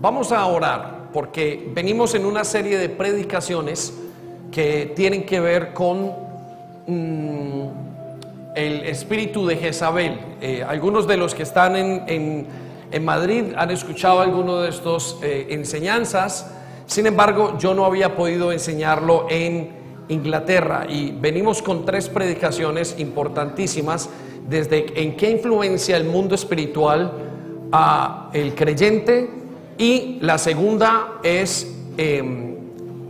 Vamos a orar porque venimos en una serie de predicaciones que tienen que ver con mm, el espíritu de Jezabel. Eh, algunos de los que están en, en- Madrid han escuchado alguno de estos eh, enseñanzas. Sin embargo, yo no había podido enseñarlo en Inglaterra y venimos con tres predicaciones importantísimas desde en qué influencia el mundo espiritual a el creyente y la segunda es em,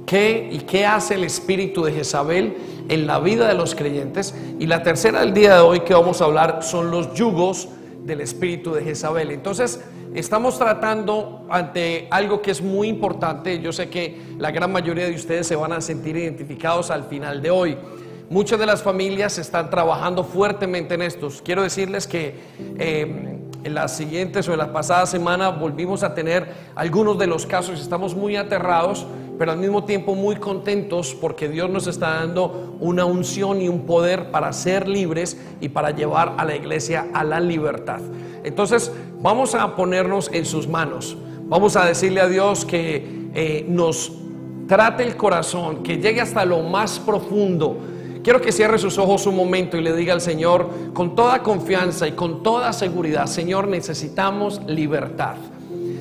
qué y qué hace el espíritu de Jezabel en la vida de los creyentes y la tercera del día de hoy que vamos a hablar son los yugos del espíritu de Jezabel. Entonces, estamos tratando ante algo que es muy importante. Yo sé que la gran mayoría de ustedes se van a sentir identificados al final de hoy. Muchas de las familias están trabajando fuertemente en estos. Quiero decirles que eh, en las siguientes o en la pasada semana volvimos a tener algunos de los casos. Estamos muy aterrados, pero al mismo tiempo muy contentos porque Dios nos está dando una unción y un poder para ser libres y para llevar a la iglesia a la libertad. Entonces, vamos a ponernos en sus manos. Vamos a decirle a Dios que eh, nos trate el corazón, que llegue hasta lo más profundo. Quiero que cierre sus ojos un momento y le diga al Señor con toda confianza y con toda seguridad, Señor, necesitamos libertad.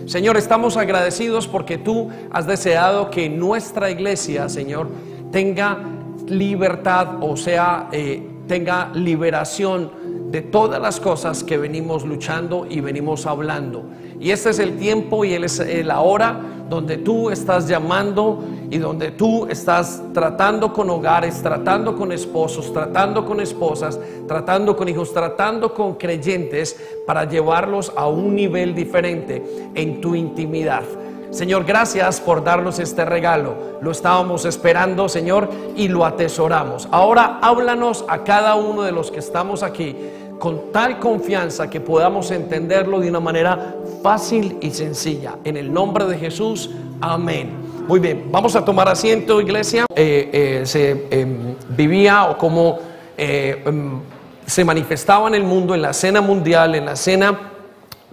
Señor, estamos agradecidos porque tú has deseado que nuestra iglesia, Señor, tenga libertad, o sea, eh, tenga liberación de todas las cosas que venimos luchando y venimos hablando. Y este es el tiempo y es la hora donde tú estás llamando y donde tú estás tratando con hogares, tratando con esposos, tratando con esposas, tratando con hijos, tratando con creyentes para llevarlos a un nivel diferente en tu intimidad. Señor, gracias por darnos este regalo. Lo estábamos esperando, Señor, y lo atesoramos. Ahora háblanos a cada uno de los que estamos aquí con tal confianza que podamos entenderlo de una manera fácil y sencilla. En el nombre de Jesús, amén. Muy bien, vamos a tomar asiento, iglesia. Eh, eh, se eh, vivía o como eh, em, se manifestaba en el mundo, en la cena mundial, en la cena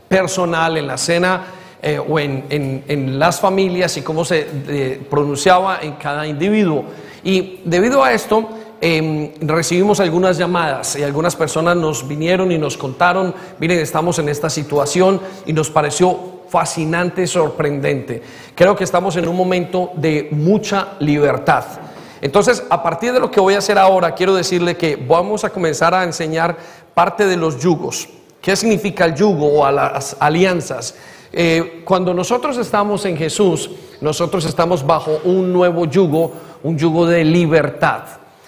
personal, en la cena eh, o en, en- en las familias y cómo se eh, pronunciaba en cada individuo. Y debido a esto, em, recibimos algunas llamadas y algunas personas nos vinieron y nos contaron, miren, estamos en esta situación y nos pareció fascinante, sorprendente. Creo que estamos en un momento de mucha libertad. Entonces, a partir de lo que voy a hacer ahora, quiero decirle que vamos a comenzar a enseñar parte de los yugos. ¿Qué significa el yugo o las alianzas? Eh, cuando nosotros estamos en Jesús, nosotros estamos bajo un nuevo yugo, un yugo de libertad.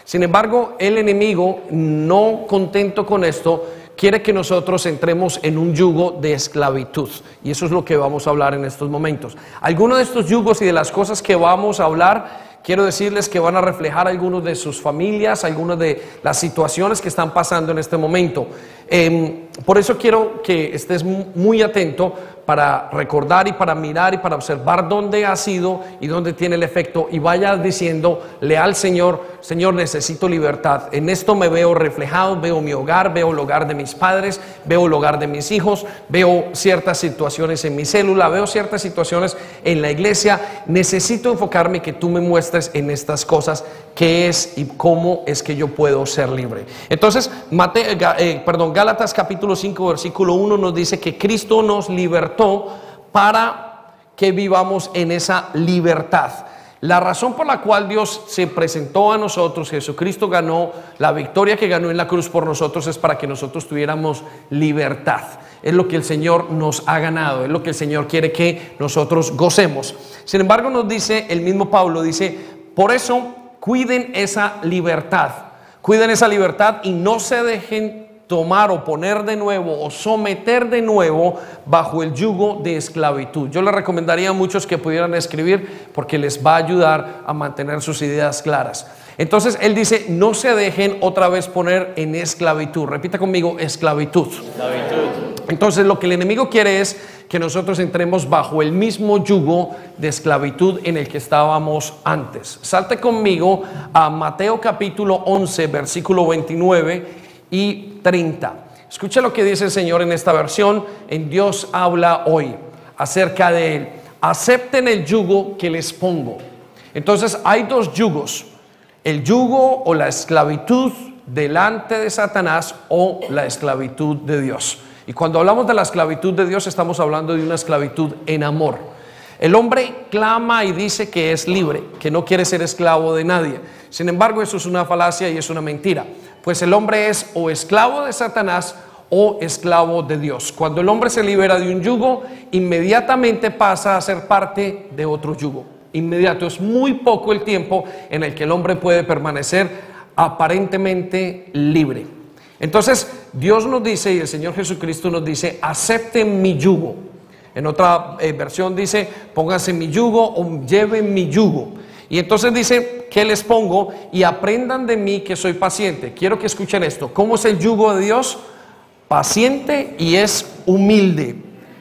Sin embargo, el enemigo, no contento con esto, quiere que nosotros entremos en un yugo de esclavitud. Y eso es lo que vamos a hablar en estos momentos. Algunos de estos yugos y de las cosas que vamos a hablar Quiero decirles que van a reflejar algunos de sus familias, algunas de las situaciones que están pasando en este momento. Em, por eso quiero que estés mu- muy atento para recordar y para mirar y para observar dónde ha sido y dónde tiene el efecto y vaya diciéndole al Señor, Señor, necesito libertad. En esto me veo reflejado, veo mi hogar, veo el hogar de mis padres, veo el hogar de mis hijos, veo ciertas situaciones en mi célula, veo ciertas situaciones en la iglesia. Necesito enfocarme que tú me muestres en estas cosas qué es y cómo es que yo puedo ser libre. Entonces, Mate- Ga- eh, perdón, Gálatas capítulo 5, versículo 1 nos dice que Cristo nos libertó para que vivamos en esa libertad. La razón por la cual Dios se presentó a nosotros, Jesucristo ganó, la victoria que ganó en la cruz por nosotros es para que nosotros tuviéramos libertad. Es lo que el Señor nos ha ganado, es lo que el Señor quiere que nosotros gocemos. Sin embargo, nos dice el mismo Pablo, dice, por eso cuiden esa libertad, cuiden esa libertad y no se dejen tomar o poner de nuevo o someter de nuevo bajo el yugo de esclavitud. Yo les recomendaría a muchos que pudieran escribir porque les va a ayudar a mantener sus ideas claras. Entonces él dice, no se dejen otra vez poner en esclavitud. Repita conmigo, esclavitud. Entonces lo que el enemigo quiere es que nosotros entremos bajo el mismo yugo de esclavitud en el que estábamos antes. Salte conmigo a Mateo capítulo 11, versículo 29 y 30. Escucha lo que dice el Señor en esta versión, en Dios habla hoy acerca de él. acepten el yugo que les pongo. Entonces hay dos yugos, el yugo o la esclavitud delante de Satanás o la esclavitud de Dios. Y cuando hablamos de la esclavitud de Dios estamos hablando de una esclavitud en amor. El hombre clama y dice que es libre, que no quiere ser esclavo de nadie. Sin embargo, eso es una falacia y es una mentira. Pues el hombre es o esclavo de Satanás o esclavo de Dios. Cuando el hombre se libera de un yugo, inmediatamente pasa a ser parte de otro yugo. Inmediato. Es muy poco el tiempo en el que el hombre puede permanecer aparentemente libre. Entonces, Dios nos dice y el Señor Jesucristo nos dice, acepten mi yugo. En otra eh, versión dice, pónganse mi yugo o lleven mi yugo. Y entonces dice, ¿qué les pongo? Y aprendan de mí que soy paciente. Quiero que escuchen esto. ¿Cómo es el yugo de Dios? Paciente y es humilde.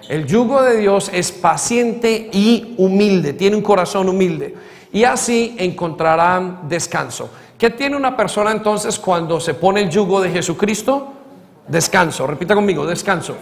El yugo de Dios es paciente y humilde. Tiene un corazón humilde. Y así encontrarán descanso. ¿Qué tiene una persona entonces cuando se pone el yugo de Jesucristo? Descanso. Repita conmigo, descanso.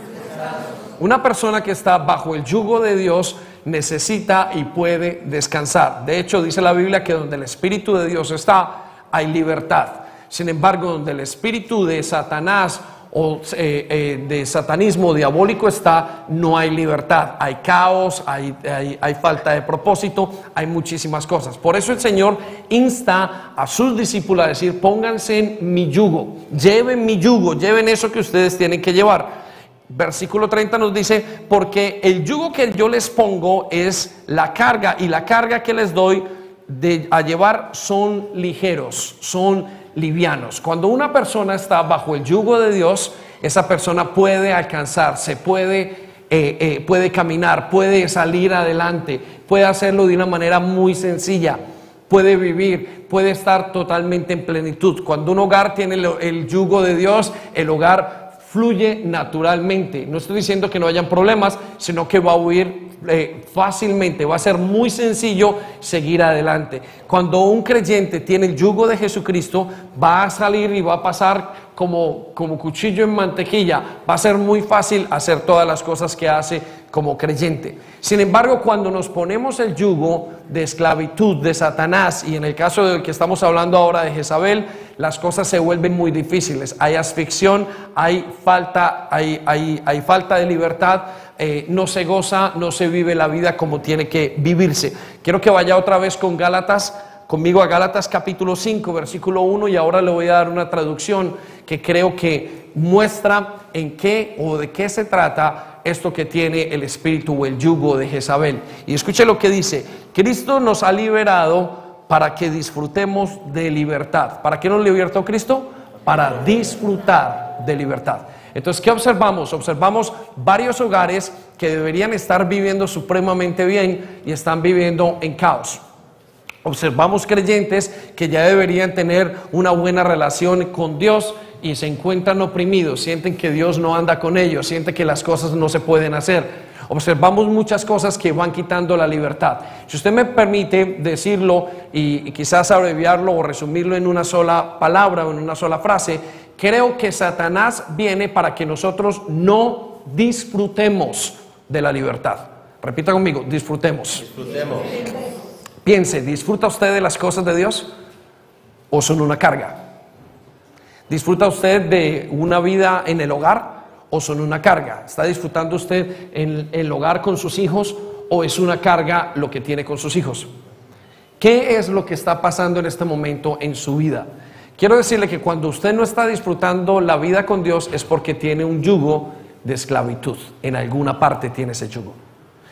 Una persona que está bajo el yugo de Dios necesita y puede descansar. De hecho, dice la Biblia que donde el Espíritu de Dios está, hay libertad. Sin embargo, donde el Espíritu de Satanás o eh, eh, de satanismo diabólico está, no hay libertad, hay caos, hay, hay, falta de propósito, hay muchísimas cosas. Por eso el Señor insta a sus discípulos a decir, pónganse en mi yugo, lleven mi yugo, lleven eso que ustedes tienen que llevar. Versículo 30 nos dice, porque el yugo que yo les pongo es la carga y la carga que les doy de, a llevar son ligeros, son livianos. Cuando una persona está bajo el yugo de Dios, esa persona puede alcanzarse, puede, eh, eh, puede caminar, puede salir adelante, puede hacerlo de una manera muy sencilla, puede vivir, puede estar totalmente en plenitud. Cuando un hogar tiene el yugo de Dios, el hogar fluye naturalmente. No estoy diciendo que no hayan problemas, sino que va a huir eh, fácilmente, va a ser muy sencillo seguir adelante. Cuando un creyente tiene el yugo de Jesucristo, va a salir y va a pasar como, como cuchillo en mantequilla, va a ser muy fácil hacer todas las cosas que hace como creyente. Sin embargo, cuando nos ponemos el yugo de esclavitud de Satanás, y en el caso del que estamos hablando ahora de Jezabel, las cosas se vuelven muy difíciles. Hay asfixión, hay falta, hay, hay, hay falta de libertad, eh, no se goza, no se vive la vida como tiene que vivirse. Quiero que vaya otra vez con Gálatas, conmigo a Gálatas capítulo 5, versículo 1, y ahora le voy a dar una traducción creo que muestra en qué o de qué se trata esto que tiene el espíritu o el yugo de Jezabel. Y escuche lo que dice, Cristo nos ha liberado para que disfrutemos de libertad. ¿Para qué nos libertó Cristo? Para disfrutar de libertad. Entonces, ¿qué observamos? Observamos varios hogares que deberían estar viviendo supremamente bien y están viviendo en caos. Observamos creyentes que ya deberían tener una buena relación con Dios y se encuentran oprimidos, sienten que Dios no anda con ellos, sienten que las cosas no se pueden hacer. Observamos muchas cosas que van quitando la libertad. Si usted me permite decirlo y, quizás abreviarlo o resumirlo en una sola palabra o en una sola frase, creo que Satanás viene para que nosotros no disfrutemos de la libertad. Repita conmigo, disfrutemos. disfrutemos. Piense, ¿disfruta usted de las cosas de Dios o son una carga? ¿Disfruta usted de una vida en el hogar o son una carga? ¿Está disfrutando usted en el hogar con sus hijos o es una carga lo que tiene con sus hijos? ¿Qué es lo que está pasando en este momento en su vida? Quiero decirle que cuando usted no está disfrutando la vida con Dios es porque tiene un yugo de esclavitud. En alguna parte tiene ese yugo.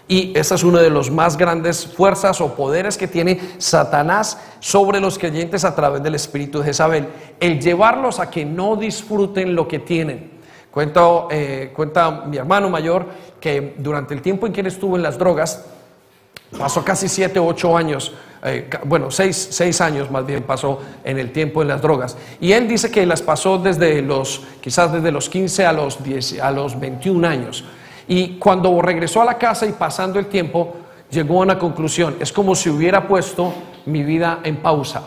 Y esa es una de las más grandes fuerzas o poderes que tiene Satanás sobre los creyentes a través del espíritu de Jezabel. El llevarlos a que no disfruten lo que tienen. Cuento, eh, cuenta mi hermano mayor que durante el tiempo en que él estuvo en las drogas, pasó casi siete o ocho años eh, bueno, seis, años más bien pasó en el tiempo en las drogas. Y él dice que las pasó desde los, quizás desde los 15 a los, 10, a los 21 años. Y cuando regresó a la casa y pasando el tiempo, llegó a una conclusión. Es como si hubiera puesto mi vida en pausa.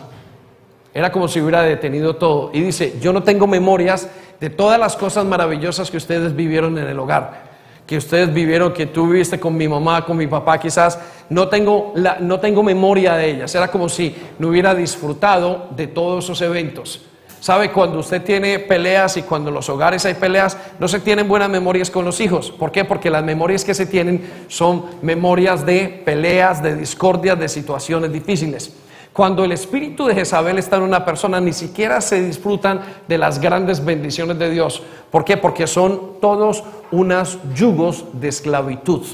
Era como si hubiera detenido todo. Y dice, yo no tengo memorias de todas las cosas maravillosas que ustedes vivieron en el hogar. que ustedes vivieron, que tú viviste con mi mamá, con mi papá, quizás no tengo, no tengo memoria de ellas. Era como si no hubiera disfrutado de todos esos eventos. ¿Sabe? Cuando usted tiene peleas y cuando en los hogares hay peleas, no se tienen buenas memorias con los hijos. ¿Por qué? Porque las memorias que se tienen son memorias de peleas, de discordias, de situaciones difíciles. Cuando el espíritu de Jezabel está en una persona, ni siquiera se disfrutan de las grandes bendiciones de Dios. ¿Por qué? Porque son todos unos yugos de esclavitud.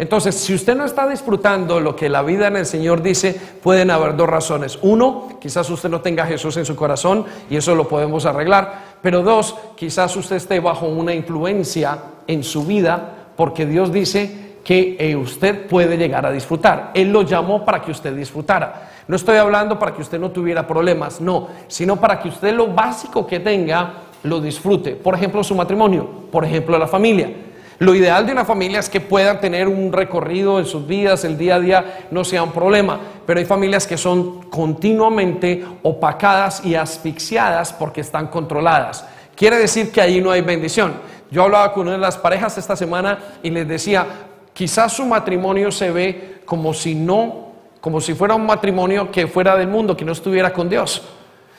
Entonces, si usted no está disfrutando lo que la vida en el Señor dice, pueden haber dos razones. Uno, quizás usted no tenga a Jesús en su corazón y eso lo podemos arreglar. Pero dos, quizás usted esté bajo una influencia en su vida porque Dios dice que eh, usted puede llegar a disfrutar. Él lo llamó para que usted disfrutara. No estoy hablando para que usted no tuviera problemas, no, sino para que usted lo básico que tenga lo disfrute. Por ejemplo, su matrimonio, por ejemplo, la familia. Lo ideal de una familia es que puedan tener un recorrido en sus vidas, el día a día no sea un problema, pero hay familias que son continuamente opacadas y asfixiadas porque están controladas. Quiere decir que ahí no hay bendición. Yo hablaba con una de las parejas esta semana y les decía, quizás su matrimonio se ve como si no como si fuera un matrimonio que fuera del mundo, que no estuviera con Dios.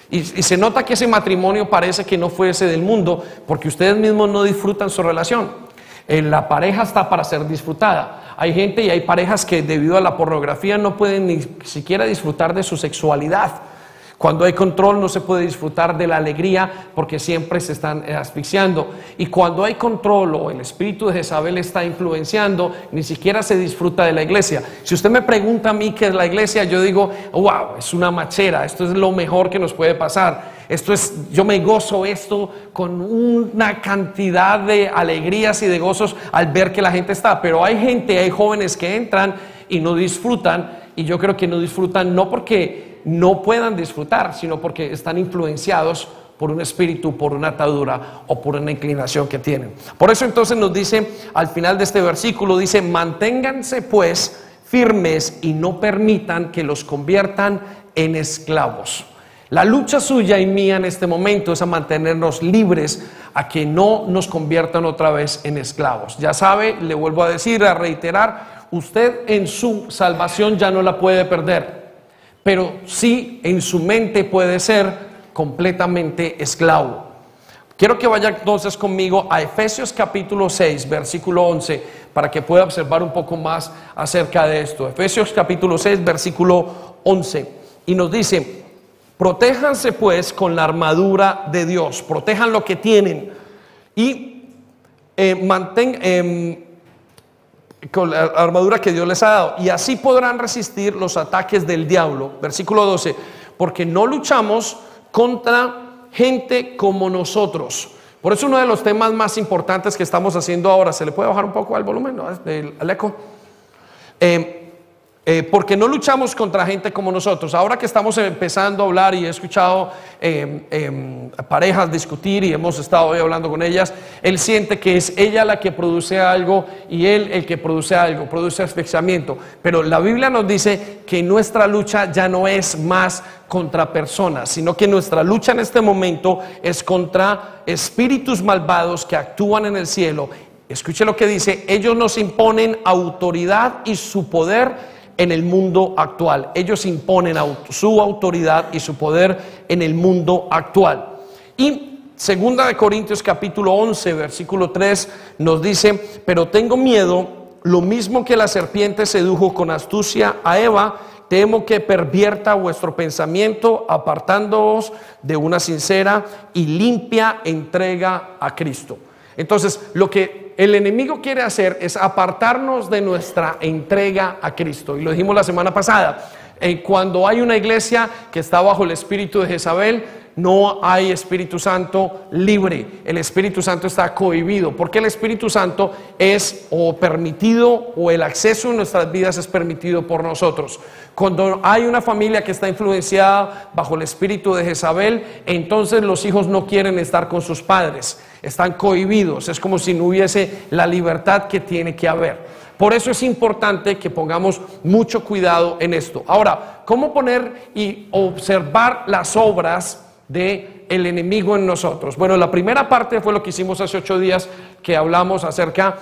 Y, se nota que ese matrimonio parece que no fuese del mundo porque ustedes mismos no disfrutan su relación. Eh, la pareja está para ser disfrutada. Hay gente y hay parejas que debido a la pornografía no pueden ni siquiera disfrutar de su sexualidad. Cuando hay control no se puede disfrutar de la alegría porque siempre se están eh, asfixiando. Y cuando hay control o el espíritu de Jezabel está influenciando, ni siquiera se disfruta de la iglesia. Si usted me pregunta a mí qué es la iglesia, yo digo, wow, es una machera, esto es lo mejor que nos puede pasar. Esto es, yo me gozo esto con una cantidad de alegrías y de gozos al ver que la gente está. Pero hay gente, hay jóvenes que entran y no disfrutan. Y yo creo que no disfrutan no porque no puedan disfrutar, sino porque están influenciados por un espíritu, por una atadura o por una inclinación que tienen. Por eso entonces nos dice al final de este versículo, dice, manténganse pues firmes y no permitan que los conviertan en esclavos. La lucha suya y mía en este momento es a mantenernos libres, a que no nos conviertan otra vez en esclavos. Ya sabe, le vuelvo a decir, a reiterar, usted en su salvación ya no la puede perder pero sí en su mente puede ser completamente esclavo. Quiero que vaya entonces conmigo a Efesios capítulo 6, versículo 11, para que pueda observar un poco más acerca de esto. Efesios capítulo 6, versículo 11. Y nos dice, protéjanse pues con la armadura de Dios, protejan lo que tienen y eh, mantengan... Em, con la armadura que Dios les ha dado. Y así podrán resistir los ataques del diablo. Versículo 12. Porque no luchamos contra gente como nosotros. Por eso uno de los temas más importantes que estamos haciendo ahora, ¿se le puede bajar un poco al volumen, ¿no? eco? Eh, eh, porque no luchamos contra gente como nosotros. Ahora que estamos empezando a hablar y he escuchado em, em, parejas discutir y hemos estado hoy hablando con ellas, él siente que es ella la que produce algo y él el que produce algo, produce asfixiamiento. Pero la Biblia nos dice que nuestra lucha ya no es más contra personas, sino que nuestra lucha en este momento es contra espíritus malvados que actúan en el cielo. Escuche lo que dice, ellos nos imponen autoridad y su poder en el mundo actual. Ellos imponen su autoridad y su poder en el mundo actual. Y segunda de Corintios capítulo 11, versículo 3 nos dice, pero tengo miedo, lo mismo que la serpiente sedujo con astucia a Eva, temo que pervierta vuestro pensamiento apartándoos de una sincera y limpia entrega a Cristo. Entonces, lo que el enemigo quiere hacer es apartarnos de nuestra entrega a Cristo. Y lo dijimos la semana pasada. Eh, cuando hay una iglesia que está bajo el espíritu de Jezabel, no hay Espíritu Santo libre. El Espíritu Santo está cohibido. Porque el Espíritu Santo es o permitido o el acceso en nuestras vidas es permitido por nosotros. Cuando hay una familia que está influenciada bajo el espíritu de Jezabel, entonces los hijos no quieren estar con sus padres, están cohibidos, es como si no hubiese la libertad que tiene que haber. Por eso es importante que pongamos mucho cuidado en esto. Ahora, ¿cómo poner y observar las obras de el enemigo en nosotros? Bueno, la primera parte fue lo que hicimos hace ocho días, que hablamos acerca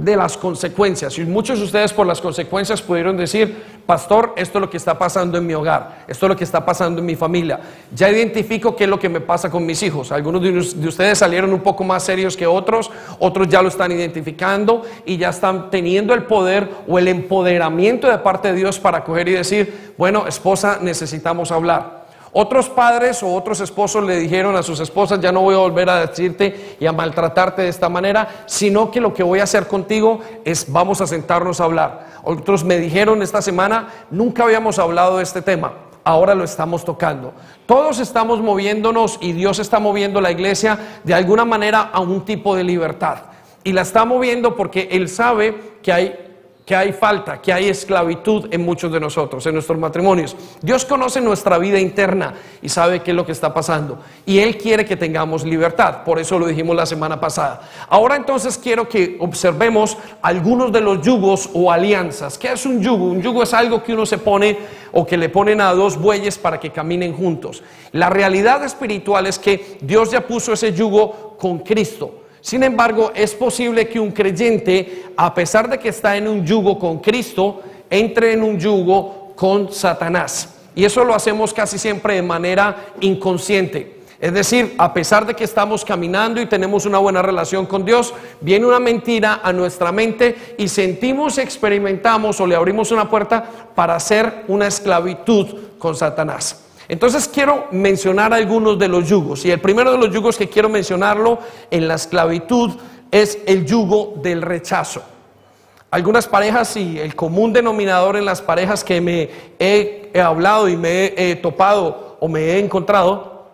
de las consecuencias. Y muchos de ustedes por las consecuencias pudieron decir, pastor, esto es lo que está pasando en mi hogar, esto es lo que está pasando en mi familia. Ya identifico qué es lo que me pasa con mis hijos. Algunos de ustedes salieron un poco más serios que otros, otros ya lo están identificando y ya están teniendo el poder o el empoderamiento de parte de Dios para coger y decir, bueno, esposa, necesitamos hablar. Otros padres o otros esposos le dijeron a sus esposas, ya no voy a volver a decirte y a maltratarte de esta manera, sino que lo que voy a hacer contigo es vamos a sentarnos a hablar. Otros me dijeron esta semana, nunca habíamos hablado de este tema, ahora lo estamos tocando. Todos estamos moviéndonos y Dios está moviendo la iglesia de alguna manera a un tipo de libertad. Y la está moviendo porque Él sabe que hay que hay falta, que hay esclavitud en muchos de nosotros, en nuestros matrimonios. Dios conoce nuestra vida interna y sabe qué es lo que está pasando. Y Él quiere que tengamos libertad. Por eso lo dijimos la semana pasada. Ahora entonces quiero que observemos algunos de los yugos o alianzas. ¿Qué es un yugo? Un yugo es algo que uno se pone o que le ponen a dos bueyes para que caminen juntos. La realidad espiritual es que Dios ya puso ese yugo con Cristo. Sin embargo, es posible que un creyente, a pesar de que está en un yugo con Cristo, entre en un yugo con Satanás. Y eso lo hacemos casi siempre de manera inconsciente. Es decir, a pesar de que estamos caminando y tenemos una buena relación con Dios, viene una mentira a nuestra mente y sentimos, experimentamos o le abrimos una puerta para hacer una esclavitud con Satanás. Entonces quiero mencionar algunos de los yugos. Y el primero de los yugos que quiero mencionarlo en la esclavitud es el yugo del rechazo. Algunas parejas y el común denominador en las parejas que me he, hablado y me he topado o me he encontrado,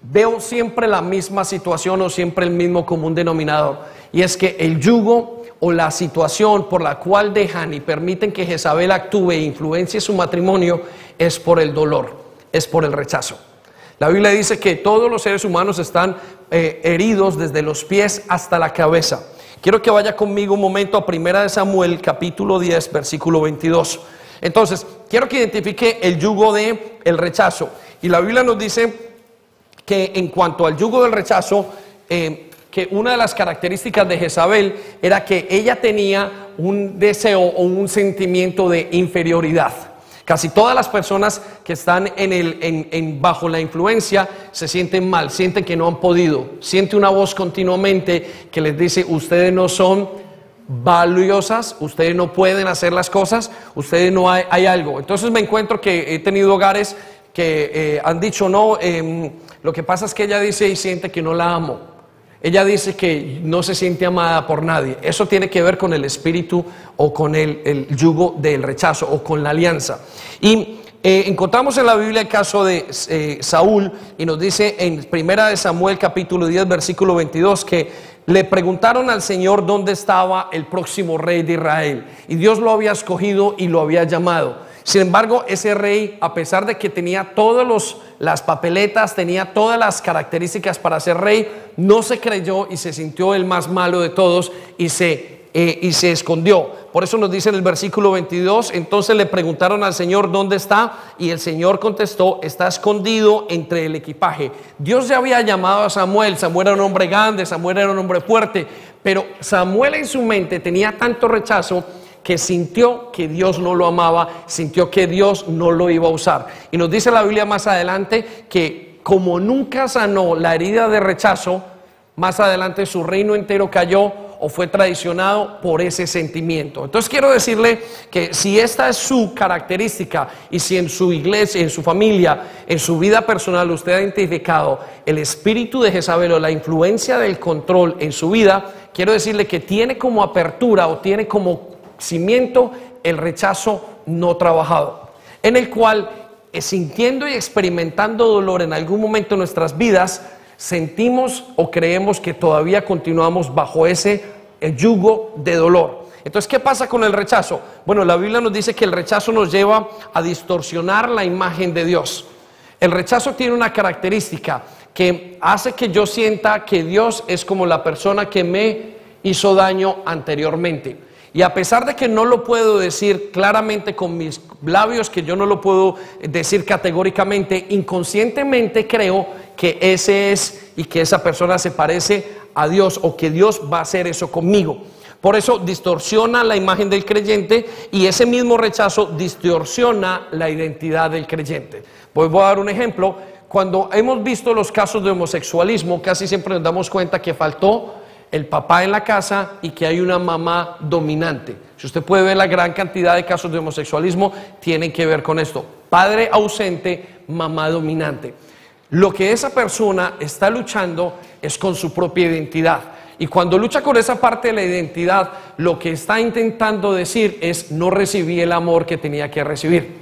veo siempre la misma situación o siempre el mismo común denominador. Y es que el yugo o la situación por la cual dejan y permiten que Jezabel actúe e influencie su matrimonio es por el dolor, es por el rechazo. La Biblia dice que todos los seres humanos están eh, heridos desde los pies hasta la cabeza. Quiero que vaya conmigo un momento a Primera de Samuel, capítulo 10, versículo 22. Entonces, quiero que identifique el yugo de el rechazo. Y la Biblia nos dice que en cuanto al yugo del rechazo, eh, que una de las características de Jezabel era que ella tenía un deseo o un sentimiento de inferioridad. Casi todas las personas que están en el, en, bajo la influencia se sienten mal, sienten que no han podido, siente una voz continuamente que les dice, ustedes no son valiosas, ustedes no pueden hacer las cosas, ustedes no hay, algo. Entonces me encuentro que he tenido hogares que eh, han dicho, no, em, lo que pasa es que ella dice y siente que no la amo. Ella dice que no se siente amada por nadie. Eso tiene que ver con el espíritu o con el, yugo del rechazo o con la alianza. Y eh, encontramos en la Biblia el caso de eh, Saúl y nos dice en Primera de Samuel capítulo 10 versículo 22 que le preguntaron al Señor dónde estaba el próximo rey de Israel y Dios lo había escogido y lo había llamado. Sin embargo, ese rey, a pesar de que tenía todas las papeletas, tenía todas las características para ser rey, no se creyó y se sintió el más malo de todos y se, eh, y se escondió. Por eso nos dice en el versículo 22, entonces le preguntaron al Señor dónde está y el Señor contestó, está escondido entre el equipaje. Dios ya había llamado a Samuel, Samuel era un hombre grande, Samuel era un hombre fuerte, pero Samuel en su mente tenía tanto rechazo que sintió que Dios no lo amaba, sintió que Dios no lo iba a usar. Y nos dice la Biblia más adelante que como nunca sanó la herida de rechazo, más adelante su reino entero cayó o fue traicionado por ese sentimiento. Entonces quiero decirle que si esta es su característica y si en su iglesia, en su familia, en su vida personal usted ha identificado el espíritu de Jezabel o la influencia del control en su vida, quiero decirle que tiene como apertura o tiene como cimiento el rechazo no trabajado, en el cual, eh, sintiendo y experimentando dolor en algún momento de nuestras vidas, sentimos o creemos que todavía continuamos bajo ese eh, yugo de dolor. Entonces, ¿qué pasa con el rechazo? Bueno, la Biblia nos dice que el rechazo nos lleva a distorsionar la imagen de Dios. El rechazo tiene una característica que hace que yo sienta que Dios es como la persona que me hizo daño anteriormente. Y a pesar de que no lo puedo decir claramente con mis labios, que yo no lo puedo decir categóricamente, inconscientemente creo que ese es y que esa persona se parece a Dios o que Dios va a hacer eso conmigo. Por eso distorsiona la imagen del creyente y ese mismo rechazo distorsiona la identidad del creyente. Pues voy a dar un ejemplo. Cuando hemos visto los casos de homosexualismo, casi siempre nos damos cuenta que faltó el papá en la casa y que hay una mamá dominante. Si usted puede ver la gran cantidad de casos de homosexualismo, tienen que ver con esto. Padre ausente, mamá dominante. Lo que esa persona está luchando es con su propia identidad. Y cuando lucha con esa parte de la identidad, lo que está intentando decir es no recibí el amor que tenía que recibir.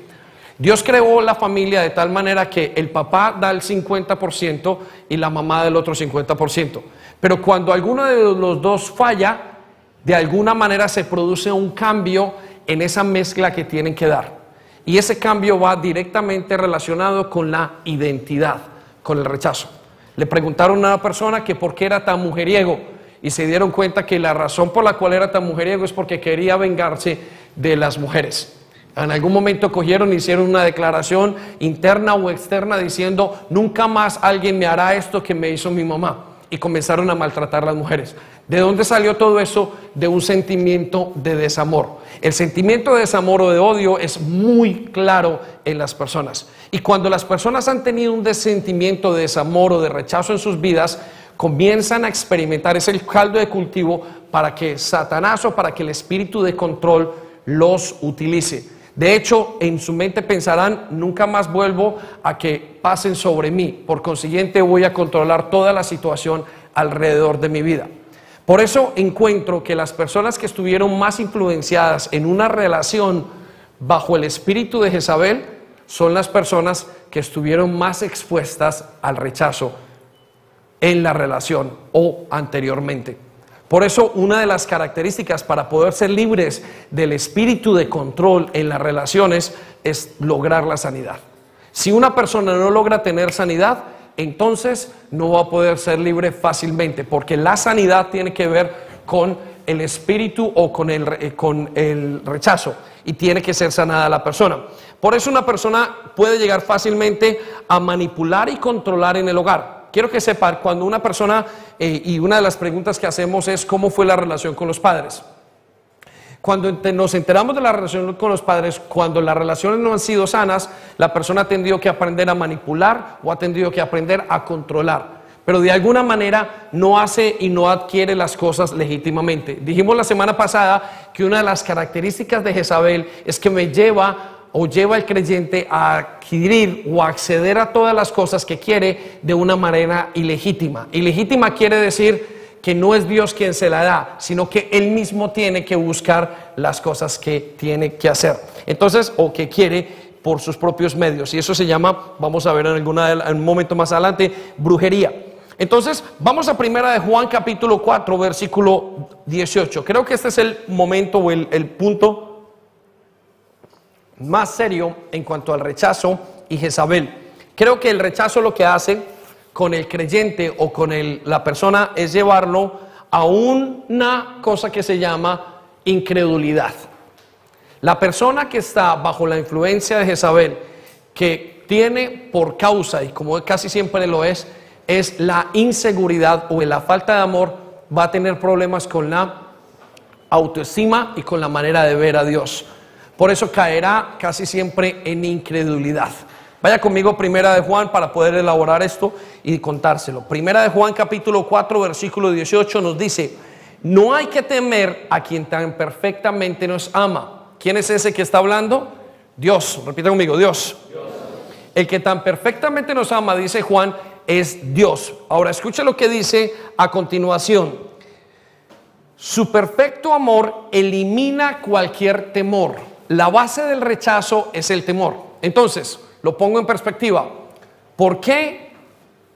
Dios creó la familia de tal manera que el papá da el 50% y la mamá del otro 50%. Pero cuando alguno de los dos falla, de alguna manera se produce un cambio en esa mezcla que tienen que dar. Y ese cambio va directamente relacionado con la identidad, con el rechazo. Le preguntaron a una persona que por qué era tan mujeriego y se dieron cuenta que la razón por la cual era tan mujeriego es porque quería vengarse de las mujeres. En algún momento cogieron hicieron una declaración interna o externa diciendo, nunca más alguien me hará esto que me hizo mi mamá. Y comenzaron a maltratar a las mujeres. ¿De dónde salió todo eso? De un sentimiento de desamor. El sentimiento de desamor o de odio es muy claro en las personas. Y cuando las personas han tenido un sentimiento de desamor o de rechazo en sus vidas, comienzan a experimentar, es caldo de cultivo para que Satanás o para que el espíritu de control los utilice. De hecho, en su mente pensarán, nunca más vuelvo a que pasen sobre mí. Por consiguiente, voy a controlar toda la situación alrededor de mi vida. Por eso encuentro que las personas que estuvieron más influenciadas en una relación bajo el espíritu de Jezabel son las personas que estuvieron más expuestas al rechazo en la relación o anteriormente. Por eso una de las características para poder ser libres del espíritu de control en las relaciones es lograr la sanidad. Si una persona no logra tener sanidad, entonces no va a poder ser libre fácilmente, porque la sanidad tiene que ver con el espíritu o con el, eh, con el rechazo y tiene que ser sanada la persona. Por eso una persona puede llegar fácilmente a manipular y controlar en el hogar quiero que sepan, cuando una persona, eh, y una de las preguntas que hacemos es cómo fue la relación con los padres. Cuando nos enteramos de la relación con los padres, cuando las relaciones no han sido sanas, la persona ha tenido que aprender a manipular o ha tenido que aprender a controlar. Pero de alguna manera no hace y no adquiere las cosas legítimamente. Dijimos la semana pasada que una de las características de Jezabel es que me lleva o lleva al creyente a adquirir o acceder a todas las cosas que quiere de una manera ilegítima. Ilegítima quiere decir que no es Dios quien se la da, sino que Él mismo tiene que buscar las cosas que tiene que hacer. Entonces, o que quiere por sus propios medios. Y eso se llama, vamos a ver en, alguna, un momento más adelante, brujería. Entonces, vamos a primera de Juan capítulo 4, versículo 18. Creo que este es el momento o el punto más serio en cuanto al rechazo y Jezabel. Creo que el rechazo lo que hace con el creyente o con la persona es llevarlo a una cosa que se llama incredulidad. La persona que está bajo la influencia de Jezabel, que tiene por causa, y como casi siempre lo es, es la inseguridad o la falta de amor, va a tener problemas con la autoestima y con la manera de ver a Dios. Por eso caerá casi siempre en incredulidad. Vaya conmigo Primera de Juan para poder elaborar esto y contárselo. Primera de Juan capítulo 4 versículo 18 nos dice, no hay que temer a quien tan perfectamente nos ama. ¿Quién es ese que está hablando? Dios, repita conmigo, Dios. Dios. El que tan perfectamente nos ama, dice Juan, es Dios. Ahora escucha lo que dice a continuación. Su perfecto amor elimina cualquier temor la base del rechazo es el temor. Entonces, lo pongo en perspectiva. ¿Por qué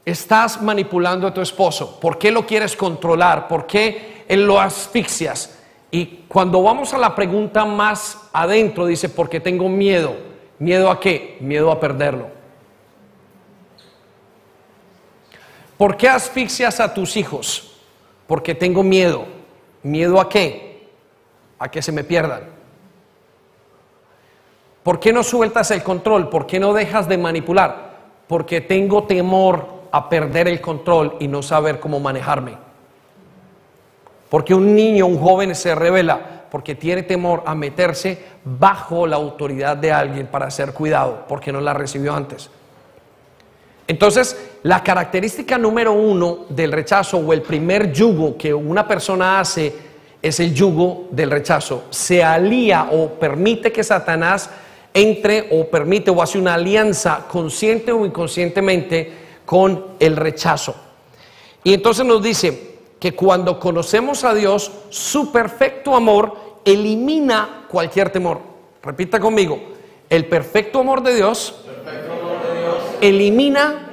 estás manipulando a tu esposo? ¿Por qué lo quieres controlar? ¿Por qué lo asfixias? Y cuando vamos a la pregunta más adentro, dice, porque tengo miedo. ¿Miedo a qué? Miedo a perderlo. ¿Por qué asfixias a tus hijos? Porque tengo miedo. ¿Miedo a qué? A que se me pierdan. ¿Por qué no sueltas el control? ¿Por qué no dejas de manipular? Porque tengo temor a perder el control y no saber cómo manejarme. Porque un niño, un joven se revela porque tiene temor a meterse bajo la autoridad de alguien para ser cuidado, porque no la recibió antes. Entonces, la característica número uno del rechazo o el primer yugo que una persona hace es el yugo del rechazo. Se alía o permite que Satanás entre o permite o hace una alianza consciente o inconscientemente con el rechazo. Y entonces nos dice que cuando conocemos a Dios, su perfecto amor elimina cualquier temor. Repita conmigo, el perfecto amor de Dios, elimina,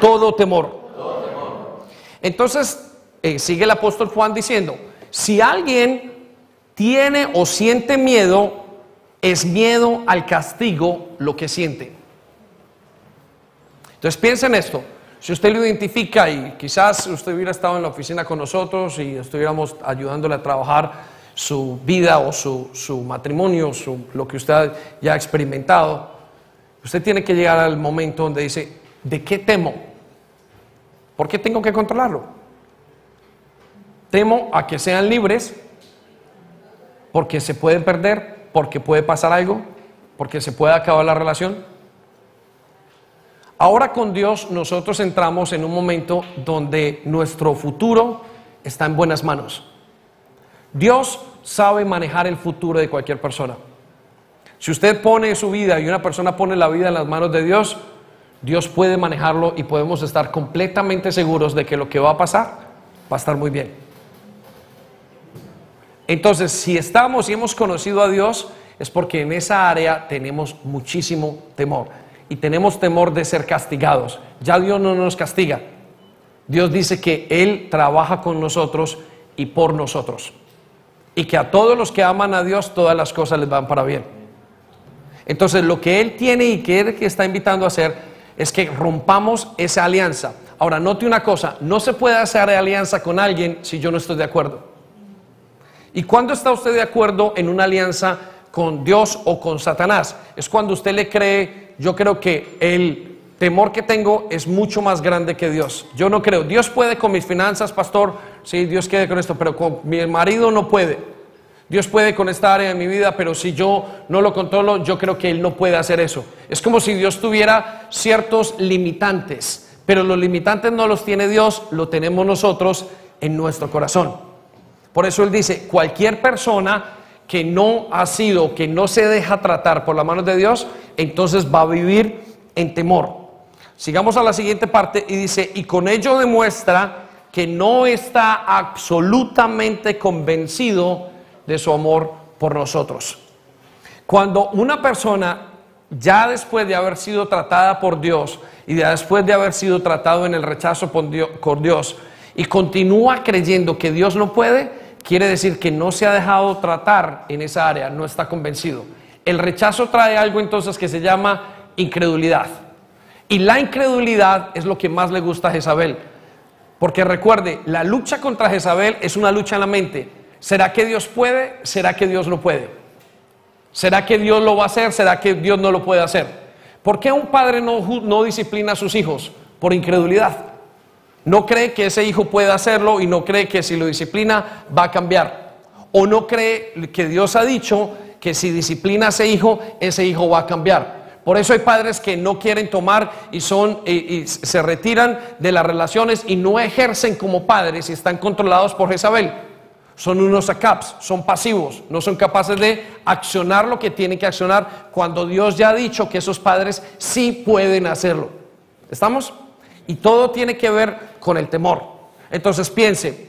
todo, temor. Entonces, eh, sigue el apóstol Juan diciendo, si alguien tiene o siente miedo, es miedo al castigo lo que siente. Entonces piensen esto, si usted lo identifica y quizás usted hubiera estado en la oficina con nosotros y estuviéramos ayudándole a trabajar su vida o su, matrimonio, su, lo que usted ya ha experimentado, usted tiene que llegar al momento donde dice, ¿de qué temo? ¿Por qué tengo que controlarlo? Temo a que sean libres porque se pueden perder, porque puede pasar algo, porque se puede acabar la relación. Ahora con Dios nosotros entramos en un momento donde nuestro futuro está en buenas manos. Dios sabe manejar el futuro de cualquier persona. Si usted pone su vida y una persona pone la vida en las manos de Dios, Dios puede manejarlo y podemos estar completamente seguros de que lo que va a pasar va a estar muy bien. Entonces, si estamos y hemos conocido a Dios, es porque en esa área tenemos muchísimo temor y tenemos temor de ser castigados. Ya Dios no nos castiga. Dios dice que Él trabaja con nosotros y por nosotros. Y que a todos los que aman a Dios todas las cosas les van para bien. Entonces lo que Él tiene y que Él está invitando a hacer es que rompamos esa alianza. Ahora, note una cosa, no se puede hacer alianza con alguien si yo no estoy de acuerdo. ¿Y cuándo está usted de acuerdo en una alianza con Dios o con Satanás? Es cuando usted le cree, yo creo que el temor que tengo es mucho más grande que Dios. Yo no creo, Dios puede con mis finanzas, pastor, sí, Dios quede con esto, pero con mi marido no puede. Dios puede con esta área de mi vida, pero si yo no lo controlo, yo creo que Él no puede hacer eso. Es como si Dios tuviera ciertos limitantes, pero los limitantes no los tiene Dios, lo tenemos nosotros en nuestro corazón. Por eso él dice, cualquier persona que no ha sido, que no se deja tratar por la mano de Dios, entonces va a vivir en temor. Sigamos a la siguiente parte y dice, y con ello demuestra que no está absolutamente convencido de su amor por nosotros. Cuando una persona, ya después de haber sido tratada por Dios y ya después de haber sido tratado en el rechazo por Dios, y continúa creyendo que Dios no puede, quiere decir que no se ha dejado tratar en esa área, no está convencido. El rechazo trae algo entonces que se llama incredulidad. Y la incredulidad es lo que más le gusta a Jezabel. Porque recuerde, la lucha contra Jezabel es una lucha en la mente. ¿Será que Dios puede? ¿Será que Dios no puede? ¿Será que Dios lo va a hacer? ¿Será que Dios no lo puede hacer? ¿Por qué un padre no, no disciplina a sus hijos? Por incredulidad. No cree que ese hijo pueda hacerlo y no cree que si lo disciplina va a cambiar. O no cree que Dios ha dicho que si disciplina a ese hijo, ese hijo va a cambiar. Por eso hay padres que no quieren tomar y son y, se retiran de las relaciones y no ejercen como padres y están controlados por Jezabel. Son unos acaps, son pasivos, no son capaces de accionar lo que tienen que accionar cuando Dios ya ha dicho que esos padres sí pueden hacerlo. ¿Estamos? Y todo tiene que ver con el temor. Entonces piense,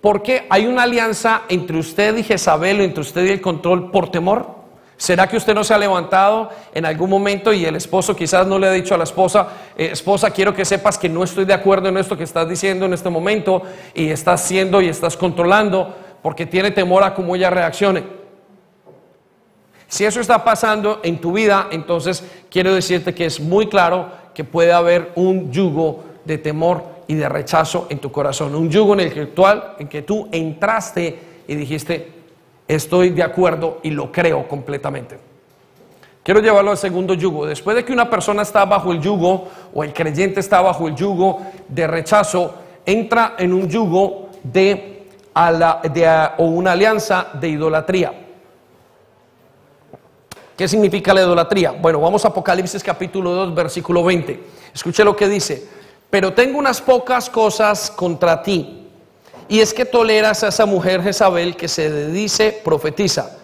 ¿por qué hay una alianza entre usted y Jezabel o entre usted y el control por temor? ¿Será que usted no se ha levantado en algún momento y el esposo quizás no le ha dicho a la esposa, eh, esposa, quiero que sepas que no estoy de acuerdo en esto que estás diciendo en este momento y estás haciendo y estás controlando porque tiene temor a cómo ella reaccione? Si eso está pasando en tu vida, entonces quiero decirte que es muy claro que puede haber un yugo de temor y de rechazo en tu corazón. Un yugo en el que, en que tú entraste y dijiste, estoy de acuerdo y lo creo completamente. Quiero llevarlo al segundo yugo. Después de que una persona está bajo el yugo o el creyente está bajo el yugo de rechazo, entra en un yugo de o una alianza de idolatría. ¿Qué significa la idolatría? Bueno, vamos a Apocalipsis capítulo 2, versículo 20. Escuche lo que dice. Pero tengo unas pocas cosas contra ti. Y es que toleras a esa mujer Jezabel que se dice profetiza.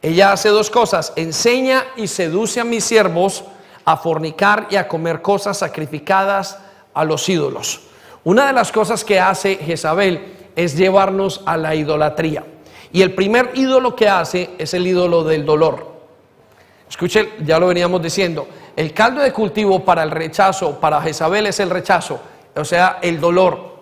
Ella hace dos cosas. Enseña y seduce a mis siervos a fornicar y a comer cosas sacrificadas a los ídolos. Una de las cosas que hace Jezabel es llevarnos a la idolatría. Y el primer ídolo que hace es el ídolo del dolor. Escuche, ya lo veníamos diciendo. El caldo de cultivo para el rechazo, para Jezabel es el rechazo, o sea, el dolor.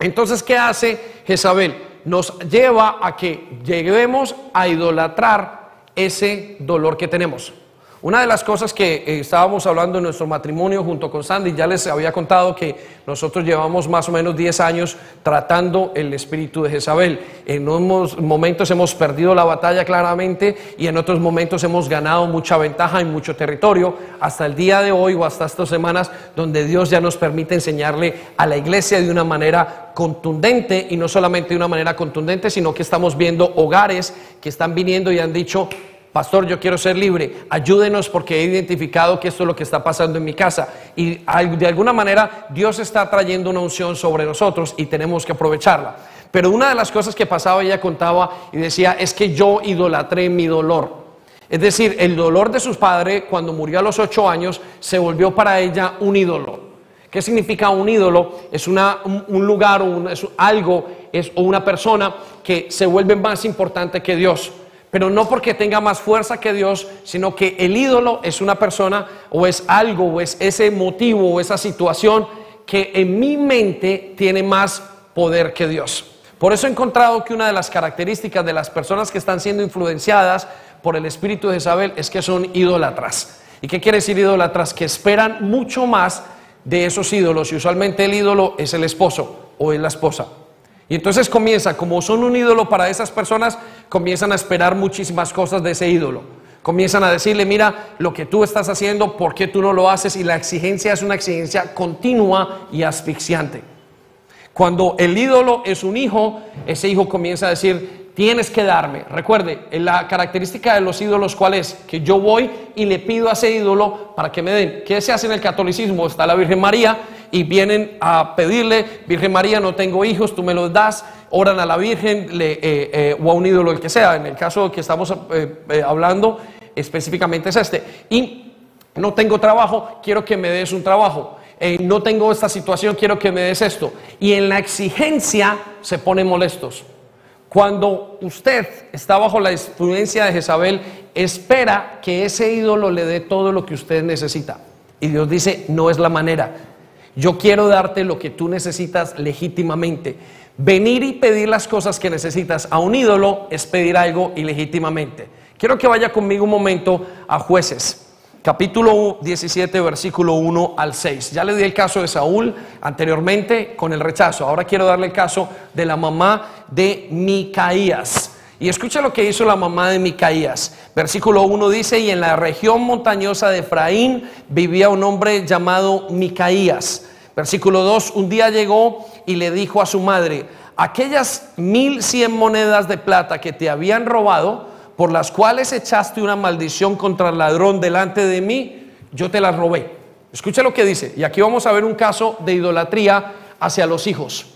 Entonces, ¿qué hace Jezabel? Nos lleva a que lleguemos a idolatrar ese dolor que tenemos. Una de las cosas que eh, estábamos hablando en nuestro matrimonio junto con Sandy, ya les había contado que nosotros llevamos más o menos 10 años tratando el espíritu de Jezabel. En unos momentos hemos perdido la batalla claramente y en otros momentos hemos ganado mucha ventaja en mucho territorio hasta el día de hoy o hasta estas semanas donde Dios ya nos permite enseñarle a la iglesia de una manera contundente y no solamente de una manera contundente, sino que estamos viendo hogares que están viniendo y han dicho, Pastor, yo quiero ser libre. Ayúdenos porque he identificado que esto es lo que está pasando en mi casa. Y de alguna manera Dios está trayendo una unción sobre nosotros y tenemos que aprovecharla. Pero una de las cosas que pasaba, ella contaba y decía, es que yo idolatré mi dolor. Es decir, el dolor de sus padres cuando murió a los ocho años se volvió para ella un ídolo. ¿Qué significa un ídolo? Es una, un, lugar un- es algo es, o una persona que se vuelve más importante que Dios. Pero no porque tenga más fuerza que Dios, sino que el ídolo es una persona o es algo o es ese motivo o esa situación que en mi mente tiene más poder que Dios. Por eso he encontrado que una de las características de las personas que están siendo influenciadas por el espíritu de Jezabel es que son idólatras. ¿Y qué quiere decir idólatras? Que esperan mucho más de esos ídolos y usualmente el ídolo es el esposo o es la esposa. Y entonces comienza, como son un ídolo para esas personas, comienzan a esperar muchísimas cosas de ese ídolo. Comienzan a decirle, mira, lo que tú estás haciendo, ¿por qué tú no lo haces? Y la exigencia es una exigencia continua y asfixiante. Cuando el ídolo es un hijo, ese hijo comienza a decir, tienes que darme. Recuerde, la característica de los ídolos, ¿cuál es? Que yo voy y le pido a ese ídolo para que me den. ¿Qué se hace en el catolicismo? Está la Virgen María y vienen a pedirle, Virgen María, no tengo hijos, tú me los das. Oran a la Virgen eh, eh, o a un ídolo, el que sea. En el caso que estamos eh, hablando específicamente es este. Y no tengo trabajo, quiero que me des un trabajo. No tengo esta situación, quiero que me des esto. Y en la exigencia se ponen molestos. Cuando usted está bajo la influencia de Jezabel, espera que ese ídolo le dé todo lo que usted necesita. Y Dios dice, no es la manera. Yo quiero darte lo que tú necesitas legítimamente. Venir y pedir las cosas que necesitas a un ídolo es pedir algo ilegítimamente. Quiero que vaya conmigo un momento a jueces capítulo 17, versículo 1 al 6. Ya le di el caso de Saúl anteriormente con el rechazo. Ahora quiero darle el caso de la mamá de Micaías. Y escucha lo que hizo la mamá de Micaías. Versículo 1 dice, y en la región montañosa de Efraín vivía un hombre llamado Micaías. Versículo 2, un día llegó y le dijo a su madre, aquellas mil cien monedas de plata que te habían robado, por las cuales echaste una maldición contra el ladrón delante de mí, yo te las robé. Escucha lo que dice. Y aquí vamos a ver un caso de idolatría hacia los hijos.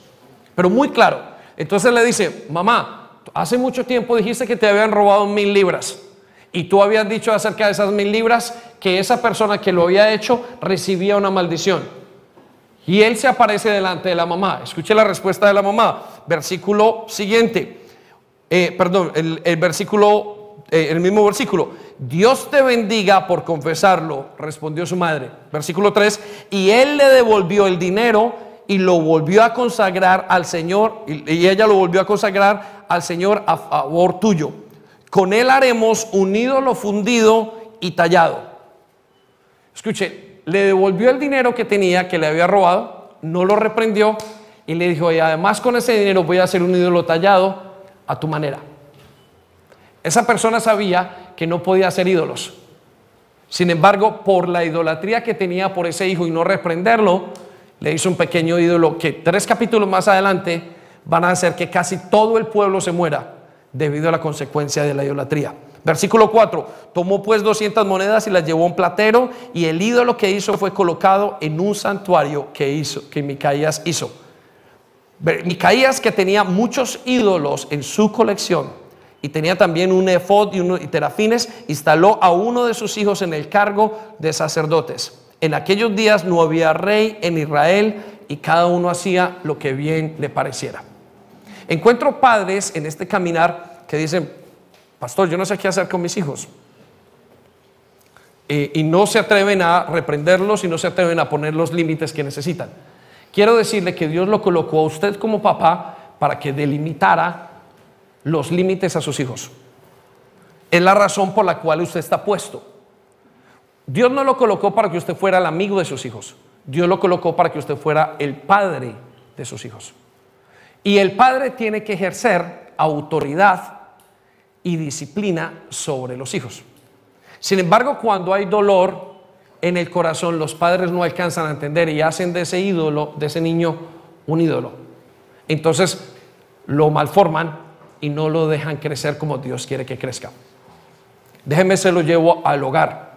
Pero muy claro. Entonces le dice, mamá, hace mucho tiempo dijiste que te habían robado mil libras. Y tú habías dicho acerca de esas mil libras que esa persona que lo había hecho recibía una maldición. Y él se aparece delante de la mamá. Escuche la respuesta de la mamá. Versículo siguiente. Eh, perdón, el, versículo, eh, el mismo versículo. Dios te bendiga por confesarlo, respondió su madre. Versículo 3. Y él le devolvió el dinero y lo volvió a consagrar al Señor, y, y ella lo volvió a consagrar al Señor a favor tuyo. Con él haremos un ídolo fundido y tallado. Escuche, le devolvió el dinero que tenía, que le había robado, no lo reprendió y le dijo, y además con ese dinero voy a hacer un ídolo tallado a tu manera. Esa persona sabía que no podía hacer ídolos. Sin embargo, por la idolatría que tenía por ese hijo y no reprenderlo, le hizo un pequeño ídolo que tres capítulos más adelante van a hacer que casi todo el pueblo se muera debido a la consecuencia de la idolatría. Versículo 4, tomó pues 200 monedas y las llevó a un platero y el ídolo que hizo fue colocado en un santuario que hizo, que Micaías hizo. Micaías que tenía muchos ídolos en su colección y tenía también un efod y, y terafines, instaló a uno de sus hijos en el cargo de sacerdotes. En aquellos días no había rey en Israel y cada uno hacía lo que bien le pareciera. Encuentro padres en este caminar que dicen, pastor, yo no sé qué hacer con mis hijos. y no se atreven a reprenderlos y no se atreven a poner los límites que necesitan. Quiero decirle que Dios lo colocó a usted como papá para que delimitara los límites a sus hijos. Es la razón por la cual usted está puesto. Dios no lo colocó para que usted fuera el amigo de sus hijos. Dios lo colocó para que usted fuera el padre de sus hijos. Y el padre tiene que ejercer autoridad y disciplina sobre los hijos. Sin embargo, cuando hay dolor en el corazón, los padres no alcanzan a entender y hacen de ese ídolo, de ese niño, un ídolo. Entonces lo malforman y no lo dejan crecer como Dios quiere que crezca. Déjenme se lo llevo al hogar.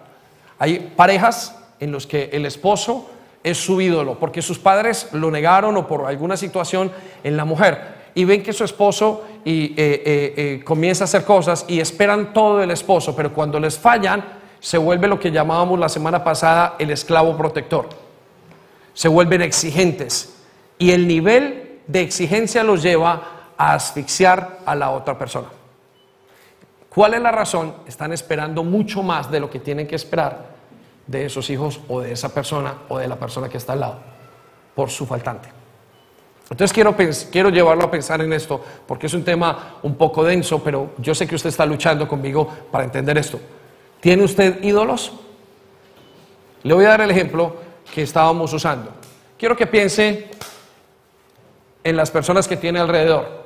Hay parejas en los que el esposo es su ídolo, porque sus padres lo negaron o por alguna situación en la mujer. Y ven que su esposo eh, eh, eh, comienza a hacer cosas y esperan todo del esposo, pero cuando les fallan, se vuelve lo que llamábamos la semana pasada el esclavo protector. Se vuelven exigentes y el nivel de exigencia los lleva a asfixiar a la otra persona. ¿Cuál es la razón? Están esperando mucho más de lo que tienen que esperar de esos hijos o de esa persona o de la persona que está al lado por su faltante. Entonces quiero, quiero llevarlo a pensar en esto porque es un tema un poco denso, pero yo sé que usted está luchando conmigo para entender esto. ¿Tiene usted ídolos? Le voy a dar el ejemplo que estábamos usando. Quiero que piense en las personas que tiene alrededor.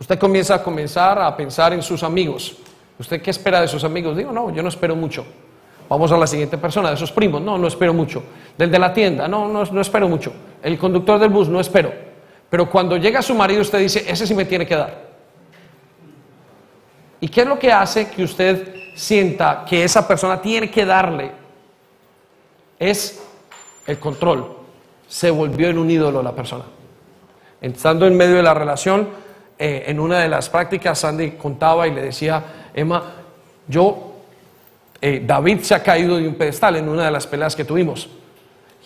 Usted comienza a comenzar a pensar en sus amigos. ¿Usted qué espera de sus amigos? Digo, no, yo no espero mucho. Vamos a la siguiente persona, de sus primos, no, no espero mucho. Del de la tienda, no, no, no espero mucho. El conductor del bus, no espero. Pero cuando llega su marido, usted dice, ese sí me tiene que dar. ¿Y qué es lo que hace que usted sienta que esa persona tiene que darle? Es el control. Se volvió en un ídolo la persona. Estando en medio de la relación, eh, en una de las prácticas, Sandy contaba y le decía, Emma, yo eh, David se ha caído de un pedestal en una de las peleas que tuvimos.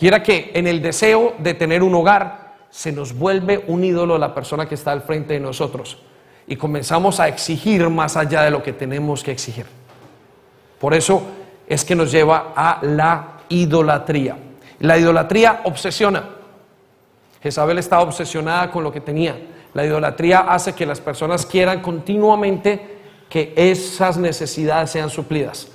Y era que en el deseo de tener un hogar se nos vuelve un ídolo la persona que está al frente de nosotros. Y comenzamos a exigir más allá de lo que tenemos que exigir. Por eso es que nos lleva a la idolatría. La idolatría obsesiona. Jezabel estaba obsesionada con lo que tenía. La idolatría hace que las personas quieran continuamente que esas necesidades sean suplidas.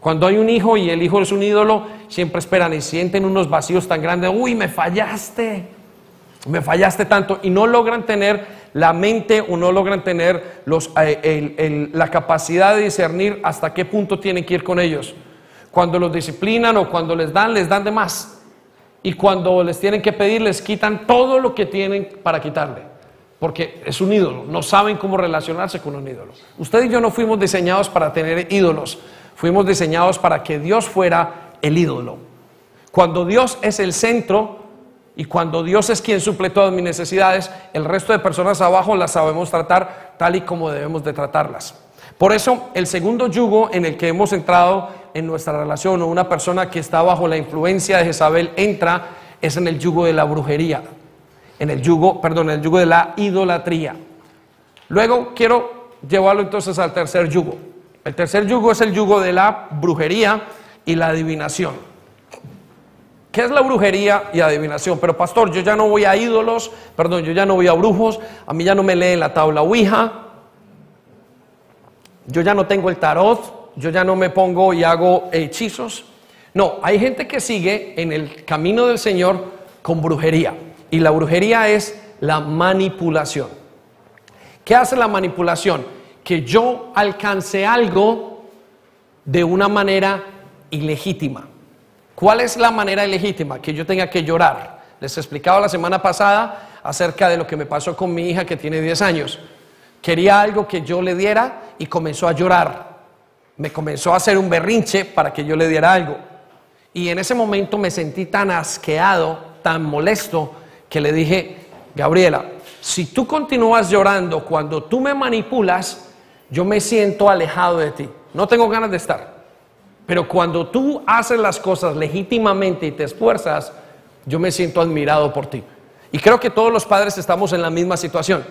Cuando hay un hijo y el hijo es un ídolo, siempre esperan y sienten unos vacíos tan grandes, uy, me fallaste, me fallaste tanto, y no logran tener la mente o no logran tener los, eh, la capacidad de discernir hasta qué punto tienen que ir con ellos. Cuando los disciplinan o cuando les dan, les dan de más. Y cuando les tienen que pedir, les quitan todo lo que tienen para quitarle. Porque es un ídolo, no saben cómo relacionarse con un ídolo. Usted y yo no fuimos diseñados para tener ídolos, Fuimos diseñados para que Dios fuera el ídolo. Cuando Dios es el centro y cuando Dios es quien suple todas mis necesidades, el resto de personas abajo las sabemos tratar tal y como debemos de tratarlas. Por eso el segundo yugo en el que hemos entrado en nuestra relación o una persona que está bajo la influencia de Jezabel entra es en el yugo de la brujería, en el yugo, perdón, en el yugo de la idolatría. Luego quiero llevarlo entonces al tercer yugo. El tercer yugo es el yugo de la brujería y la adivinación. ¿Qué es la brujería y adivinación? Pero pastor, yo ya no voy a ídolos, perdón, yo ya no voy a brujos, a mí ya no me leen la tabla Ouija, yo ya no tengo el tarot, yo ya no me pongo y hago hechizos. No, hay gente que sigue en el camino del Señor con brujería. Y la brujería es la manipulación. ¿Qué hace la manipulación? Que yo alcance algo de una manera ilegítima. ¿Cuál es la manera ilegítima? Que yo tenga que llorar. Les explicaba la semana pasada acerca de lo que me pasó con mi hija que tiene 10 años. Quería algo que yo le diera y comenzó a llorar. Me comenzó a hacer un berrinche para que yo le diera algo. Y en ese momento me sentí tan asqueado, tan molesto, que le dije, Gabriela, si tú continúas llorando cuando tú me manipulas, yo me siento alejado de ti. No tengo ganas de estar. Pero cuando tú haces las cosas legítimamente y te esfuerzas, yo me siento admirado por ti. Y creo que todos los padres estamos en la misma situación.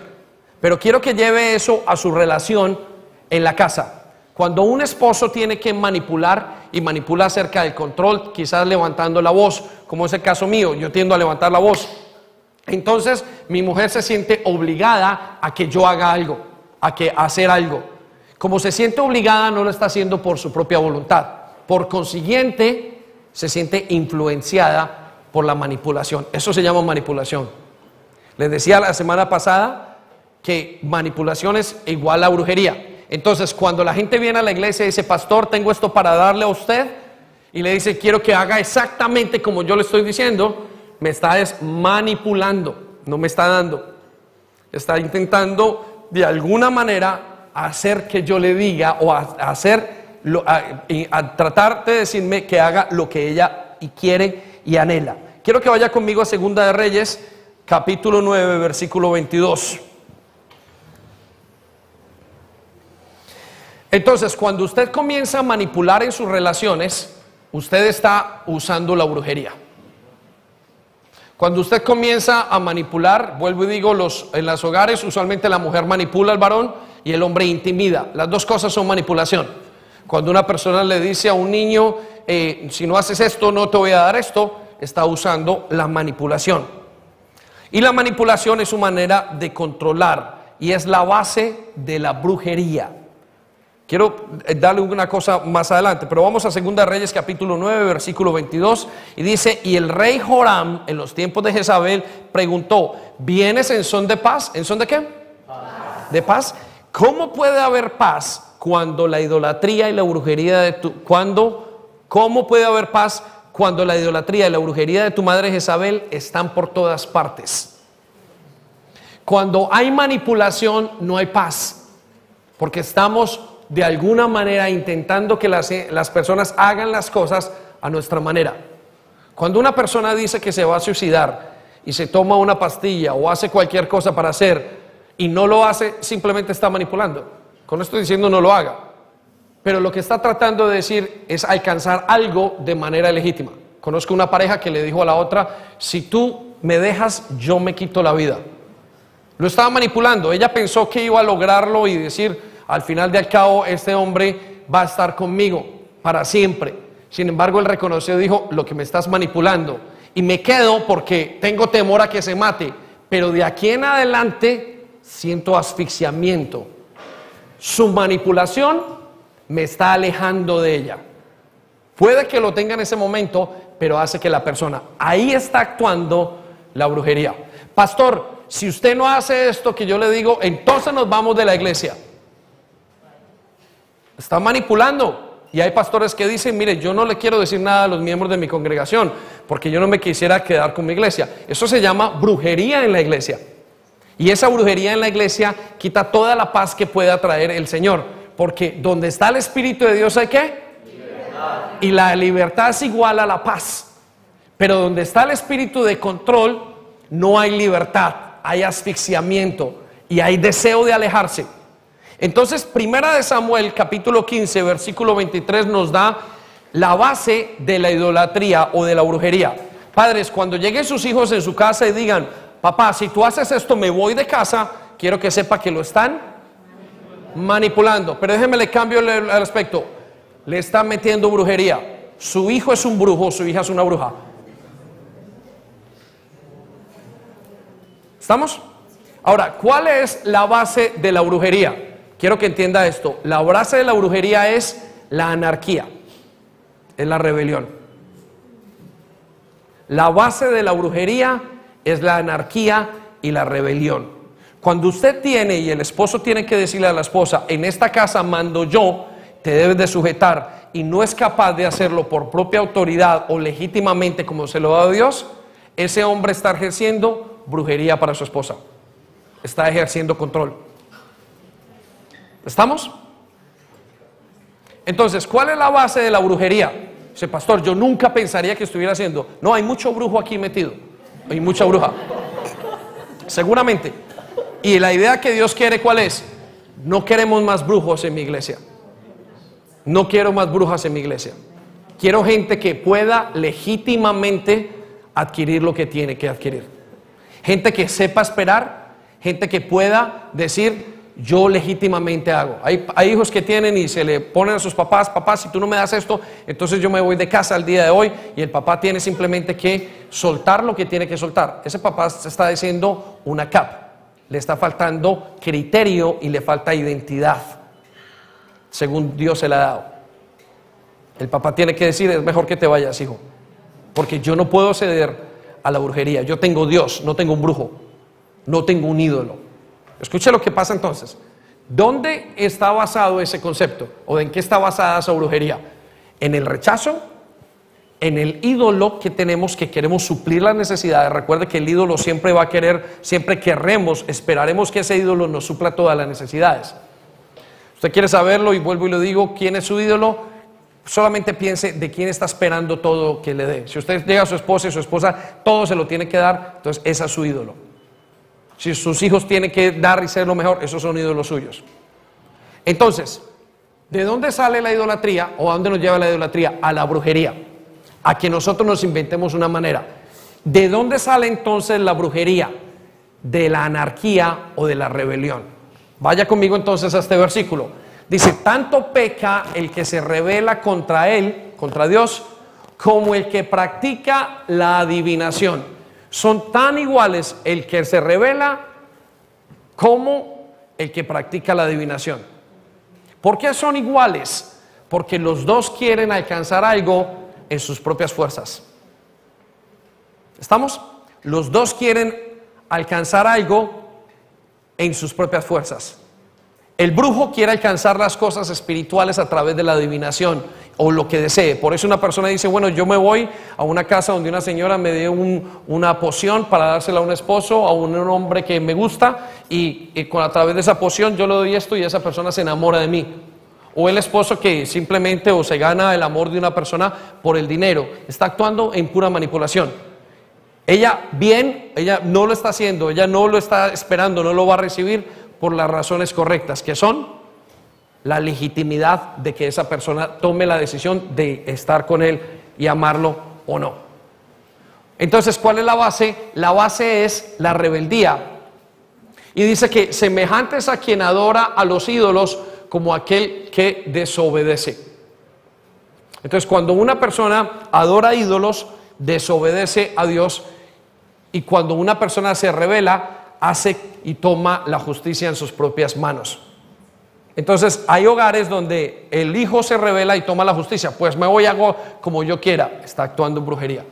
Pero quiero que lleve eso a su relación en la casa. Cuando un esposo tiene que manipular y manipula acerca del control, quizás levantando la voz, como es el caso mío, yo tiendo a levantar la voz. Entonces mi mujer se siente obligada a que yo haga algo, a que hacer algo. Como se siente obligada, no lo está haciendo por su propia voluntad. Por consiguiente, se siente influenciada por la manipulación. Eso se llama manipulación. Les decía la semana pasada que manipulación es igual a brujería. Entonces, cuando la gente viene a la iglesia y dice, pastor, tengo esto para darle a usted, y le dice, quiero que haga exactamente como yo le estoy diciendo, me está manipulando, no me está dando. Está intentando de alguna manera hacer que yo le diga o hacer, a tratar de decirme que haga lo que ella quiere y anhela. Quiero que vaya conmigo a Segunda de Reyes, capítulo 9, versículo 22. Entonces, cuando usted comienza a manipular en sus relaciones, usted está usando la brujería. Cuando usted comienza a manipular, vuelvo y digo, los, en los hogares usualmente la mujer manipula al varón y el hombre intimida. Las dos cosas son manipulación. Cuando una persona le dice a un niño, eh, si no haces esto, no te voy a dar esto, está usando la manipulación. Y la manipulación es su manera de controlar y es la base de la brujería. Quiero eh, darle una cosa más adelante, pero vamos a 2 Reyes capítulo 9, versículo 22, y dice, y el rey Joram en los tiempos de Jezabel preguntó, ¿vienes en son de paz? ¿En son de qué? Paz. ¿De paz? ¿Cómo puede haber paz cuando la idolatría y la brujería de tu... Cuando, ¿Cómo puede haber paz cuando la idolatría y la brujería de tu madre Jezabel están por todas partes? Cuando hay manipulación no hay paz, porque estamos de alguna manera intentando que las, las, personas hagan las cosas a nuestra manera. Cuando una persona dice que se va a suicidar y se toma una pastilla o hace cualquier cosa para hacer y no lo hace, simplemente está manipulando. Con esto diciendo no lo haga. Pero lo que está tratando de decir es alcanzar algo de manera legítima. Conozco una pareja que le dijo a la otra, si tú me dejas, yo me quito la vida. Lo estaba manipulando. Ella pensó que iba a lograrlo y decir, al final de al cabo este hombre va a estar conmigo para siempre. Sin embargo, él reconoció, dijo, lo que me estás manipulando. Y me quedo porque tengo temor a que se mate. Pero de aquí en adelante siento asfixiamiento. Su manipulación me está alejando de ella. Puede que lo tenga en ese momento, pero hace que la persona, ahí está actuando la brujería. Pastor, si usted no hace esto que yo le digo, entonces nos vamos de la iglesia. Está manipulando. Y hay pastores que dicen, mire, yo no le quiero decir nada a los miembros de mi congregación, porque yo no me quisiera quedar con mi iglesia. Eso se llama brujería en la iglesia. Y esa brujería en la iglesia quita toda la paz que pueda traer el Señor. Porque donde está el Espíritu de Dios hay qué? Y la libertad es igual a la paz. Pero donde está el espíritu de control, no hay libertad, hay asfixiamiento y hay deseo de alejarse. Entonces, primera de Samuel, capítulo 15, versículo 23, nos da la base de la idolatría o de la brujería. Padres, cuando lleguen sus hijos en su casa y digan, papá, si tú haces esto, me voy de casa, quiero que sepa que lo están manipulando. Pero déjeme le cambio el aspecto. Le están metiendo brujería. Su hijo es un brujo, su hija es una bruja. ¿Estamos? Ahora, ¿cuál es la base de la brujería? Quiero que entienda esto. La base de la brujería es la anarquía, es la rebelión. La base de la brujería es la anarquía y la rebelión. Cuando usted tiene y el esposo tiene que decirle a la esposa, en esta casa mando yo, te debes de sujetar y no es capaz de hacerlo por propia autoridad o legítimamente como se lo da Dios, ese hombre está ejerciendo brujería para su esposa. Está ejerciendo control. ¿Estamos? Entonces, ¿cuál es la base de la brujería? Dice, pastor, yo nunca pensaría que estuviera haciendo. No, hay mucho brujo aquí metido. Hay mucha bruja. Seguramente. Y la idea que Dios quiere, ¿cuál es? No queremos más brujos en mi iglesia. No quiero más brujas en mi iglesia. Quiero gente que pueda legítimamente adquirir lo que tiene que adquirir. Gente que sepa esperar, gente que pueda decir, yo legítimamente hago. Hay, hijos que tienen y se le ponen a sus papás, papá, si tú no me das esto, entonces yo me voy de casa al día de hoy y el papá tiene simplemente que soltar lo que tiene que soltar. Ese papá se está diciendo una cap, le está faltando criterio y le falta identidad, según Dios se le ha dado. El papá tiene que decir, es mejor que te vayas, hijo, porque yo no puedo ceder a la brujería, yo tengo Dios, no tengo un brujo, no tengo un ídolo. Escuche lo que pasa entonces. ¿Dónde está basado ese concepto? ¿O en qué está basada esa brujería? En el rechazo, en el ídolo que tenemos que queremos suplir las necesidades. Recuerde que el ídolo siempre va a querer, siempre querremos, esperaremos que ese ídolo nos supla todas las necesidades. Usted quiere saberlo y vuelvo y le digo, ¿quién es su ídolo? Solamente piense de quién está esperando todo que le dé. Si usted llega a su esposa y su esposa todo se lo tiene que dar, entonces ese es su ídolo. Si sus hijos tienen que dar y ser lo mejor, esos son ídolos suyos. Entonces, ¿de dónde sale la idolatría o a dónde nos lleva la idolatría? A la brujería. A que nosotros nos inventemos una manera. ¿De dónde sale entonces la brujería? De la anarquía o de la rebelión. Vaya conmigo entonces a este versículo. Dice, tanto peca el que se revela contra él, contra Dios, como el que practica la adivinación son tan iguales el que se revela como el que practica la adivinación. ¿Por qué son iguales? Porque los dos quieren alcanzar algo en sus propias fuerzas. ¿Estamos? Los dos quieren alcanzar algo en sus propias fuerzas. El brujo quiere alcanzar las cosas espirituales a través de la adivinación o lo que desee. Por eso una persona dice, bueno, yo me voy a una casa donde una señora me dé una poción para dársela a un esposo, a un, hombre que me gusta, y, con, a través de esa poción yo le doy esto y esa persona se enamora de mí. O el esposo que simplemente o se gana el amor de una persona por el dinero, está actuando en pura manipulación. Ella bien, ella no lo está haciendo, ella no lo está esperando, no lo va a recibir por las razones correctas, que son la legitimidad de que esa persona tome la decisión de estar con él y amarlo o no. Entonces, ¿cuál es la base? La base es la rebeldía. Y dice que semejantes a quien adora a los ídolos como aquel que desobedece. Entonces, cuando una persona adora ídolos, desobedece a Dios. Y cuando una persona se revela, hace y toma la justicia en sus propias manos. Entonces hay hogares donde el hijo se revela y toma la justicia, pues me voy hago como yo quiera, está actuando en brujería.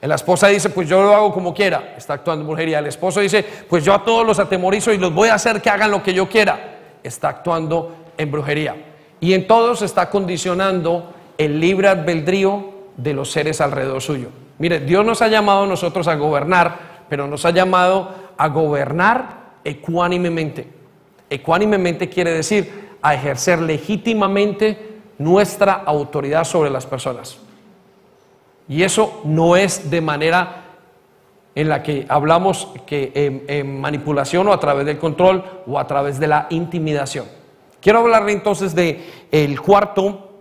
La esposa dice, pues yo lo hago como quiera, está actuando en brujería. El esposo dice, pues yo a todos los atemorizo y los voy a hacer que hagan lo que yo quiera, está actuando en brujería. Y en todos está condicionando el libre albedrío de los seres alrededor suyo. Mire, Dios nos ha llamado a nosotros a gobernar, pero nos ha llamado a gobernar ecuánimemente. Ecuánimemente quiere decir a ejercer legítimamente nuestra autoridad sobre las personas. Y eso no es de manera en la que hablamos que en, manipulación o a través del control o a través de la intimidación. Quiero hablarle entonces de el cuarto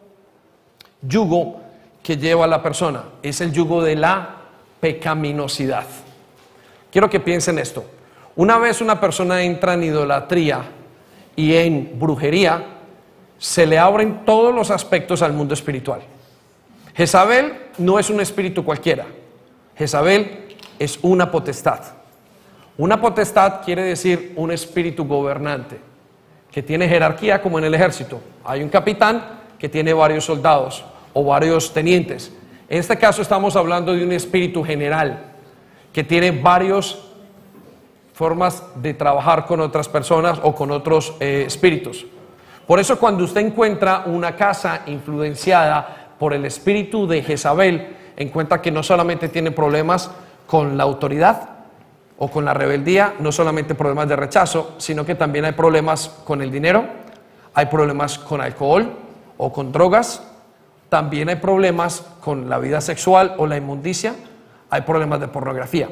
yugo que lleva a la persona, es el yugo de la pecaminosidad. Quiero que piensen esto. Una vez una persona entra en idolatría y en brujería, se le abren todos los aspectos al mundo espiritual. Jezabel no es un espíritu cualquiera. Jezabel es una potestad. Una potestad quiere decir un espíritu gobernante que tiene jerarquía como en el ejército. Hay un capitán que tiene varios soldados o varios tenientes. En este caso estamos hablando de un espíritu general que tiene varias formas de trabajar con otras personas o con otros eh, espíritus. Por eso cuando usted encuentra una casa influenciada por el espíritu de Jezabel, encuentra que no solamente tiene problemas con la autoridad, o con la rebeldía, no solamente problemas de rechazo, sino que también hay problemas con el dinero, hay problemas con alcohol o con drogas, también hay problemas con la vida sexual o la inmundicia, hay problemas de pornografía.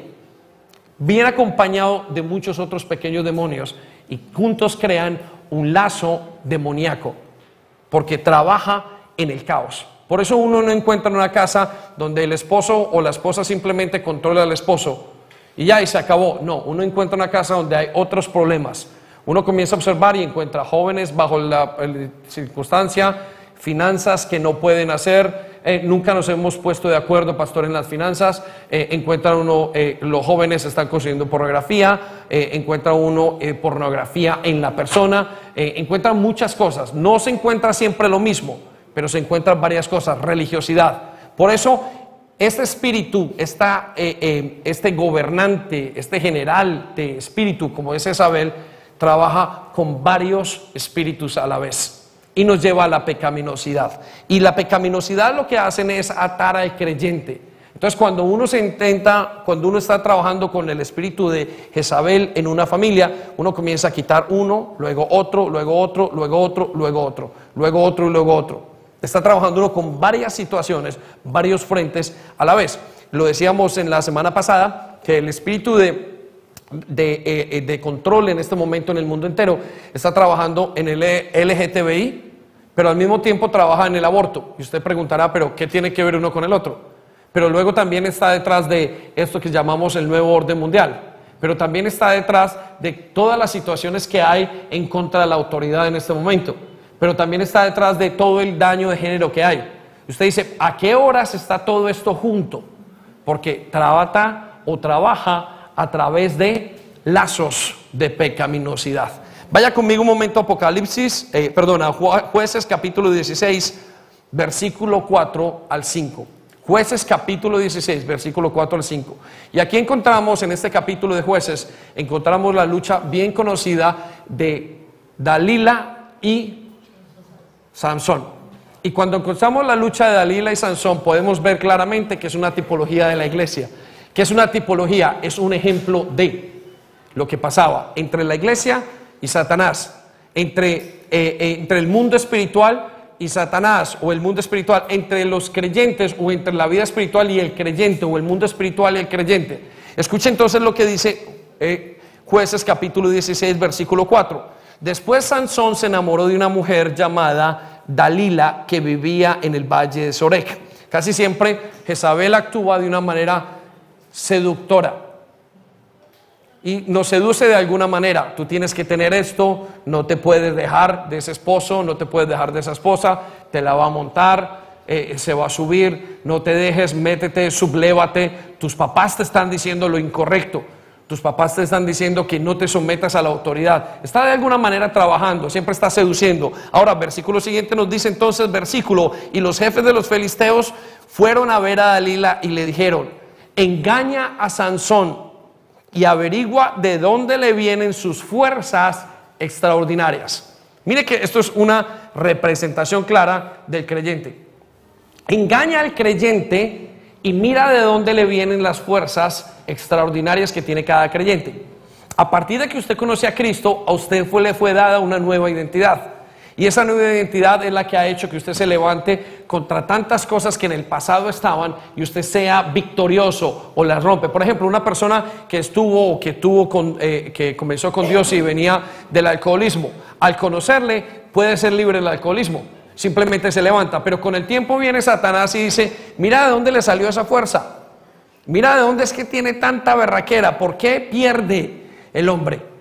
Viene acompañado de muchos otros pequeños demonios y juntos crean un lazo demoníaco, porque trabaja en el caos. Por eso uno no encuentra una casa donde el esposo o la esposa simplemente controla al esposo y ya y se acabó. No, uno encuentra una casa donde hay otros problemas. Uno comienza a observar y encuentra jóvenes bajo la, circunstancia, finanzas que no pueden hacer. Eh, nunca nos hemos puesto de acuerdo, pastor, en las finanzas. Eh, encuentra uno, eh, los jóvenes están consiguiendo pornografía, encuentra uno pornografía en la persona, encuentra muchas cosas. No se encuentra siempre lo mismo pero se encuentran varias cosas, religiosidad. Por eso, este espíritu, esta, este gobernante, este general de espíritu, como es Isabel, trabaja con varios espíritus a la vez y nos lleva a la pecaminosidad. Y la pecaminosidad lo que hacen es atar al creyente. Entonces, cuando uno se intenta, cuando uno está trabajando con el espíritu de Jezabel en una familia, uno comienza a quitar uno, luego otro, luego otro, luego otro, luego otro, luego otro y luego otro. Está trabajando uno con varias situaciones, varios frentes a la vez. Lo decíamos en la semana pasada, que el espíritu de, de, eh, de, control en este momento en el mundo entero está trabajando en el LGTBI, pero al mismo tiempo trabaja en el aborto. Y usted preguntará, pero ¿qué tiene que ver uno con el otro? Pero luego también está detrás de esto que llamamos el nuevo orden mundial. Pero también está detrás de todas las situaciones que hay en contra de la autoridad en este momento pero también está detrás de todo el daño de género que hay. Usted dice, ¿a qué horas está todo esto junto? Porque trabaja o trabaja a través de lazos de pecaminosidad. Vaya conmigo un momento a Apocalipsis, eh, perdona, jueces capítulo 16, versículo 4 al 5. Jueces capítulo 16, versículo 4 al 5. Y aquí encontramos, en este capítulo de jueces, encontramos la lucha bien conocida de Dalila y Sansón. Y cuando encontramos la lucha de Dalila y Sansón, podemos ver claramente que es una tipología de la iglesia. Que es una tipología? Es un ejemplo de lo que pasaba entre la iglesia y Satanás, entre, eh, eh, entre el mundo espiritual y Satanás, o el mundo espiritual, entre los creyentes, o entre la vida espiritual y el creyente, o el mundo espiritual y el creyente. Escuche entonces lo que dice eh, Jueces capítulo 16, versículo 4. Después Sansón se enamoró de una mujer llamada Dalila que vivía en el valle de Sorek. Casi siempre Jezabel actúa de una manera seductora y nos seduce de alguna manera. Tú tienes que tener esto, no te puedes dejar de ese esposo, no te puedes dejar de esa esposa, te la va a montar, eh, se va a subir, no te dejes, métete, sublévate. Tus papás te están diciendo lo incorrecto. Tus papás te están diciendo que no te sometas a la autoridad. Está de alguna manera trabajando, siempre está seduciendo. Ahora, versículo siguiente nos dice entonces, versículo, y los jefes de los filisteos fueron a ver a Dalila y le dijeron, engaña a Sansón y averigua de dónde le vienen sus fuerzas extraordinarias. Mire que esto es una representación clara del creyente. Engaña al creyente y mira de dónde le vienen las fuerzas extraordinarias que tiene cada creyente. A partir de que usted conoce a Cristo, a usted fue, le fue dada una nueva identidad. Y esa nueva identidad es la que ha hecho que usted se levante contra tantas cosas que en el pasado estaban y usted sea victorioso o las rompe. Por ejemplo, una persona que estuvo o que tuvo con, eh, que comenzó con Dios y venía del alcoholismo, al conocerle puede ser libre del alcoholismo simplemente se levanta. Pero con el tiempo viene Satanás y dice, mira de dónde le salió esa fuerza. Mira de dónde es que tiene tanta berraquera. ¿Por qué pierde el hombre?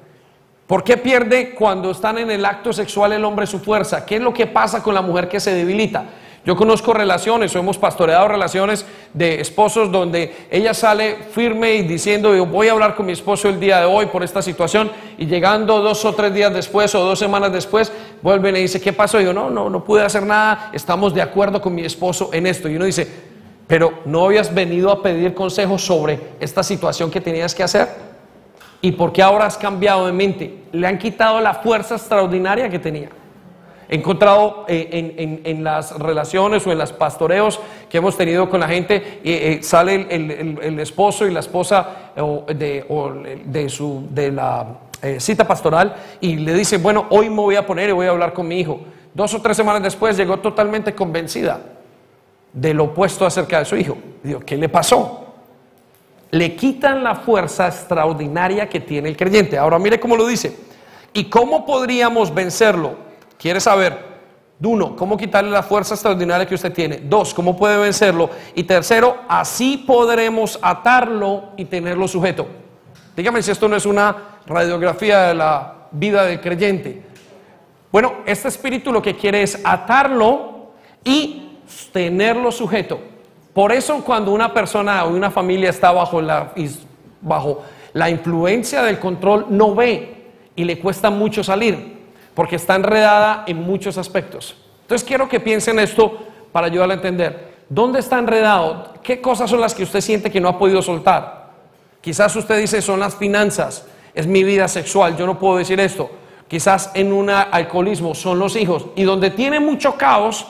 ¿Por qué pierde cuando están en el acto sexual el hombre su fuerza? ¿Qué es lo que pasa con la mujer que se debilita? Yo conozco relaciones o hemos pastoreado relaciones de esposos donde ella sale firme y diciendo yo voy a hablar con mi esposo el día de hoy por esta situación y llegando dos o tres días después o dos semanas después vuelven y dice ¿qué pasó? Y yo no, no, no pude hacer nada, estamos de acuerdo con mi esposo en esto. Y uno dice, pero ¿no habías venido a pedir consejos sobre esta situación que tenías que hacer? ¿Y por qué ahora has cambiado de mente? Le han quitado la fuerza extraordinaria que tenía. He encontrado eh, en, en- las relaciones o en los pastoreos que hemos tenido con la gente, eh, eh, sale el, el- esposo y la esposa de, de su, de la eh, cita pastoral y le dice, bueno, hoy me voy a poner y voy a hablar con mi hijo. Dos o tres semanas después llegó totalmente convencida de lo opuesto acerca de su hijo. Digo, ¿qué le pasó? Le quitan la fuerza extraordinaria que tiene el creyente. Ahora mire cómo lo dice. ¿Y cómo podríamos vencerlo? ¿Quiere saber? Uno, ¿cómo quitarle la fuerza extraordinaria que usted tiene? Dos, ¿cómo puede vencerlo? Y tercero, así podremos atarlo y tenerlo sujeto. Dígame si esto no es una radiografía de la vida del creyente. Bueno, este espíritu lo que quiere es atarlo y tenerlo sujeto. Por eso cuando una persona o una familia está bajo la, bajo la influencia del control, no ve y le cuesta mucho salir, porque está enredada en muchos aspectos. Entonces quiero que piensen esto para ayudarle a entender. ¿Dónde está enredado? ¿Qué cosas son las que usted siente que no ha podido soltar? Quizás usted dice son las finanzas, es mi vida sexual, yo no puedo decir esto. Quizás en un alcoholismo son los hijos. Y donde tiene mucho caos,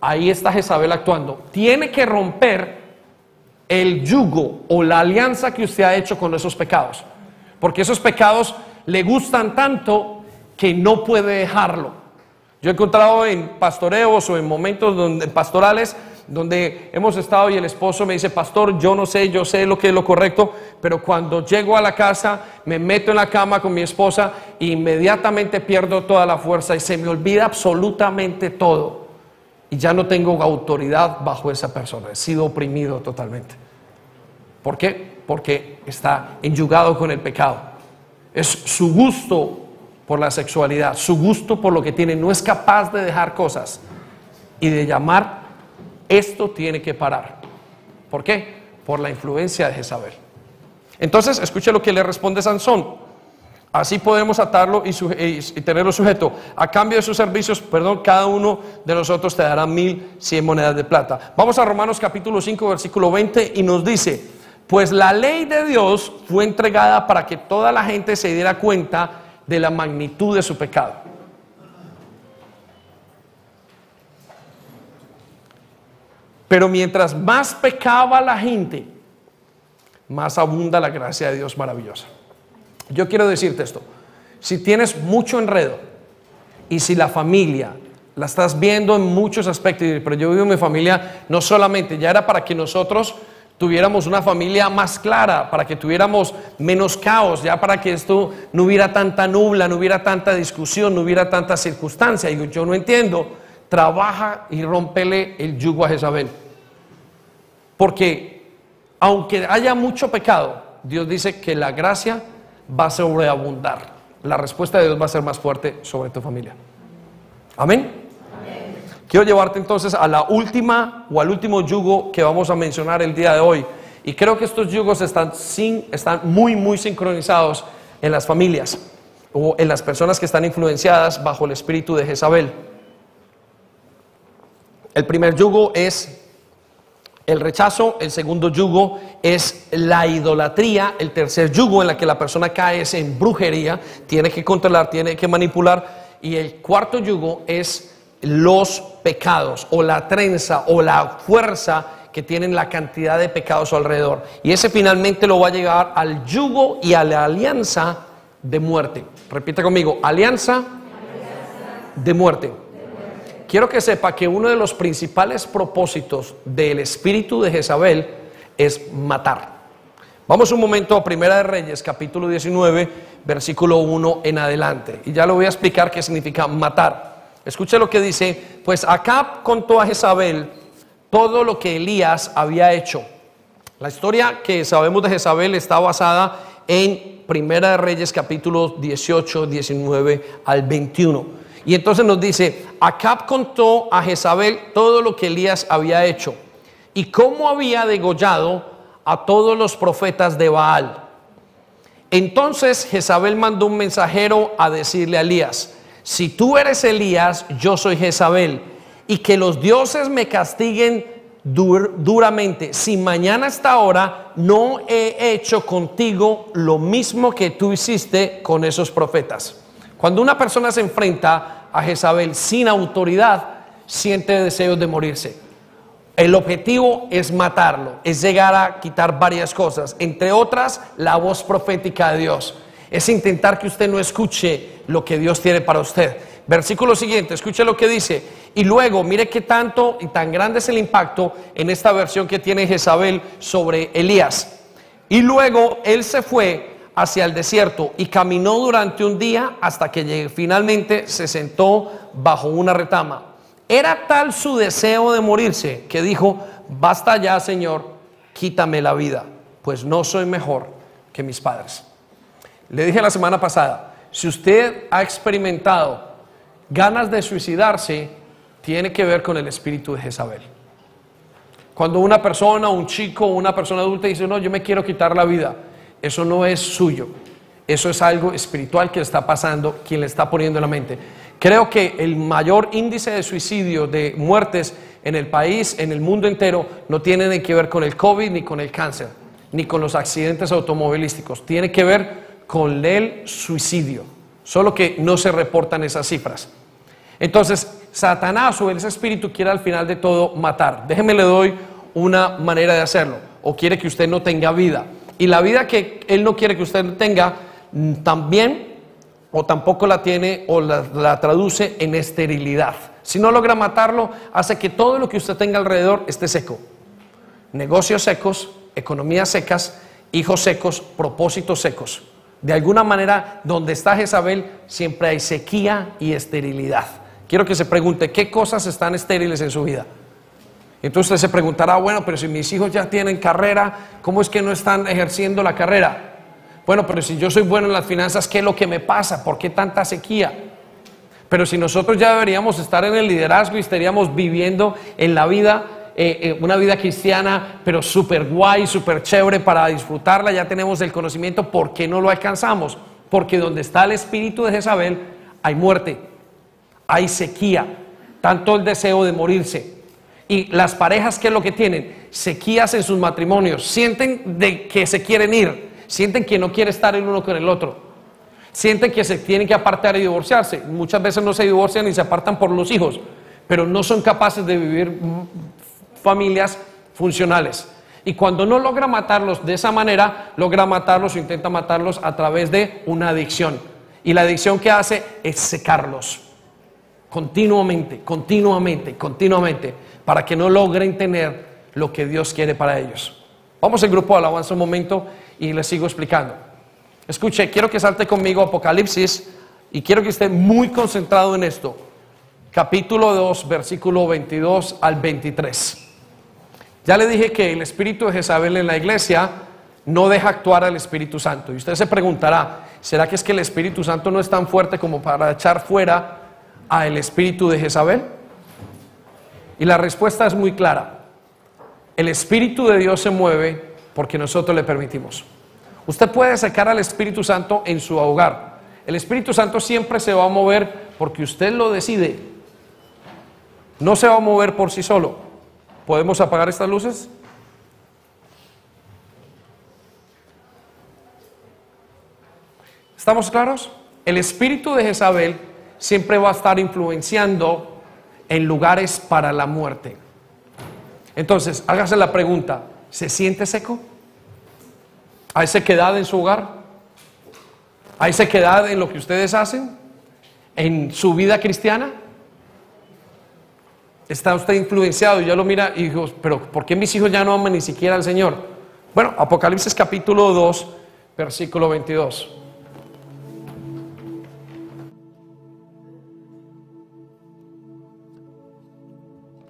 ahí está Jezabel actuando. Tiene que romper el yugo o la alianza que usted ha hecho con esos pecados. Porque esos pecados le gustan tanto que no puede dejarlo. Yo he encontrado en pastoreos o en momentos donde, pastorales donde hemos estado y el esposo me dice, pastor, yo no sé, yo sé lo que es lo correcto, pero cuando llego a la casa me meto en la cama con mi esposa inmediatamente pierdo toda la fuerza y se me olvida absolutamente todo. Y ya no tengo autoridad bajo esa persona, he sido oprimido totalmente. ¿Por qué? Porque está enyugado con el pecado. Es su gusto por la sexualidad, su gusto por lo que tiene, no es capaz de dejar cosas y de llamar, esto tiene que parar. ¿Por qué? Por la influencia de Jezabel. Entonces, escuche lo que le responde Sansón. Así podemos atarlo y, y tenerlo sujeto. A cambio de sus servicios, perdón, cada uno de nosotros te dará mil cien monedas de plata. Vamos a Romanos capítulo 5, versículo 20 y nos dice, pues la ley de Dios fue entregada para que toda la gente se diera cuenta de la magnitud de su pecado. Pero mientras más pecaba la gente, más abunda la gracia de Dios maravillosa. Yo quiero decirte esto, si tienes mucho enredo y si la familia la estás viendo en muchos aspectos, pero yo vivo en mi familia no solamente, ya era para que nosotros tuviéramos una familia más clara, para que tuviéramos menos caos, ya para que esto no hubiera tanta nubla, no hubiera tanta discusión, no hubiera tanta circunstancia. Y yo no entiendo, trabaja y rómpele el yugo a Jezabel. Porque aunque haya mucho pecado, Dios dice que la gracia va a sobreabundar. La respuesta de Dios va a ser más fuerte sobre tu familia. Amén. Quiero llevarte entonces a la última o al último yugo que vamos a mencionar el día de hoy. Y creo que estos yugos están, sin, están muy, muy sincronizados en las familias o en las personas que están influenciadas bajo el espíritu de Jezabel. El primer yugo es el rechazo, el segundo yugo es la idolatría, el tercer yugo en la que la persona cae es en brujería, tiene que controlar, tiene que manipular, y el cuarto yugo es los pecados o la trenza o la fuerza que tienen la cantidad de pecados alrededor. Y ese finalmente lo va a llegar al yugo y a la alianza de muerte. Repita conmigo, alianza de muerte. Quiero que sepa que uno de los principales propósitos del espíritu de Jezabel es matar. Vamos un momento a Primera de Reyes, capítulo 19, versículo 1 en adelante. Y ya lo voy a explicar qué significa matar. Escuche lo que dice, pues Acab contó a Jezabel todo lo que Elías había hecho. La historia que sabemos de Jezabel está basada en Primera de Reyes capítulo 18, 19 al 21. Y entonces nos dice, Acab contó a Jezabel todo lo que Elías había hecho y cómo había degollado a todos los profetas de Baal. Entonces Jezabel mandó un mensajero a decirle a Elías, si tú eres Elías, yo soy Jezabel, y que los dioses me castiguen dur- duramente, si mañana a esta hora no he hecho contigo lo mismo que tú hiciste con esos profetas. Cuando una persona se enfrenta a Jezabel sin autoridad, siente deseos de morirse. El objetivo es matarlo, es llegar a quitar varias cosas, entre otras la voz profética de Dios. Es intentar que usted no escuche lo que Dios tiene para usted. Versículo siguiente, escuche lo que dice. Y luego, mire qué tanto y tan grande es el impacto en esta versión que tiene Jezabel sobre Elías. Y luego él se fue hacia el desierto y caminó durante un día hasta que finalmente se sentó bajo una retama. Era tal su deseo de morirse que dijo, basta ya Señor, quítame la vida, pues no soy mejor que mis padres. Le dije la semana pasada, si usted ha experimentado ganas de suicidarse, tiene que ver con el espíritu de Jezabel. Cuando una persona, un chico, una persona adulta dice, no, yo me quiero quitar la vida, eso no es suyo. Eso es algo espiritual que está pasando, quien le está poniendo en la mente. Creo que el mayor índice de suicidio, de muertes en el país, en el mundo entero, no tiene que ver con el COVID ni con el cáncer, ni con los accidentes automovilísticos. Tiene que ver con el suicidio. Solo que no se reportan esas cifras. Entonces, Satanás o ese espíritu quiere al final de todo matar. Déjeme le doy una manera de hacerlo. O quiere que usted no tenga vida. Y la vida que él no quiere que usted tenga, mm, también o tampoco la tiene o la, traduce en esterilidad. Si no logra matarlo, hace que todo lo que usted tenga alrededor esté seco. Negocios secos, economías secas, hijos secos, propósitos secos. De alguna manera, donde está Jezabel, siempre hay sequía y esterilidad. Quiero que se pregunte, ¿qué cosas están estériles en su vida? Entonces usted se preguntará, bueno, pero si mis hijos ya tienen carrera, ¿cómo es que no están ejerciendo la carrera? Bueno, pero si yo soy bueno en las finanzas, ¿qué es lo que me pasa? ¿Por qué tanta sequía? Pero si nosotros ya deberíamos estar en el liderazgo y estaríamos viviendo en la vida, eh, eh, una vida cristiana, pero súper guay, súper chévere para disfrutarla, ya tenemos el conocimiento, ¿por qué no lo alcanzamos? Porque donde está el espíritu de Jezabel, hay muerte, hay sequía, tanto el deseo de morirse. Y las parejas, ¿qué es lo que tienen? Sequías en sus matrimonios, sienten de que se quieren ir, sienten que no quiere estar el uno con el otro. Sienten que se tienen que apartar y divorciarse. Muchas veces no se divorcian ni se apartan por los hijos, pero no son capaces de vivir familias funcionales. Y cuando no logra matarlos de esa manera, logra matarlos o intenta matarlos a través de una adicción. Y la adicción que hace es secarlos continuamente, continuamente, continuamente, para que no logren tener lo que Dios quiere para ellos. Vamos al grupo de alabanza un momento y les sigo explicando. Escuche, quiero que salte conmigo Apocalipsis y quiero que esté muy concentrado en esto. Capítulo 2, versículo 22 al 23. Ya le dije que el espíritu de Jezabel en la iglesia no deja actuar al Espíritu Santo. Y usted se preguntará, ¿será que es que el Espíritu Santo no es tan fuerte como para echar fuera al espíritu de Jezabel? Y la respuesta es muy clara. El Espíritu de Dios se mueve porque nosotros le permitimos. Usted puede sacar al Espíritu Santo en su hogar. El Espíritu Santo siempre se va a mover porque usted lo decide. No se va a mover por sí solo. ¿Podemos apagar estas luces? ¿Estamos claros? El espíritu de Jezabel siempre va a estar influenciando en lugares para la muerte. Entonces, hágase la pregunta, ¿Se siente seco? ¿Hay sequedad en su hogar? ¿Hay sequedad en lo que ustedes hacen? ¿En su vida cristiana? ¿Está usted influenciado? Y ya lo mira y dijo, pero ¿por qué mis hijos ya no aman ni siquiera al Señor? Bueno, Apocalipsis capítulo 2, versículo 22.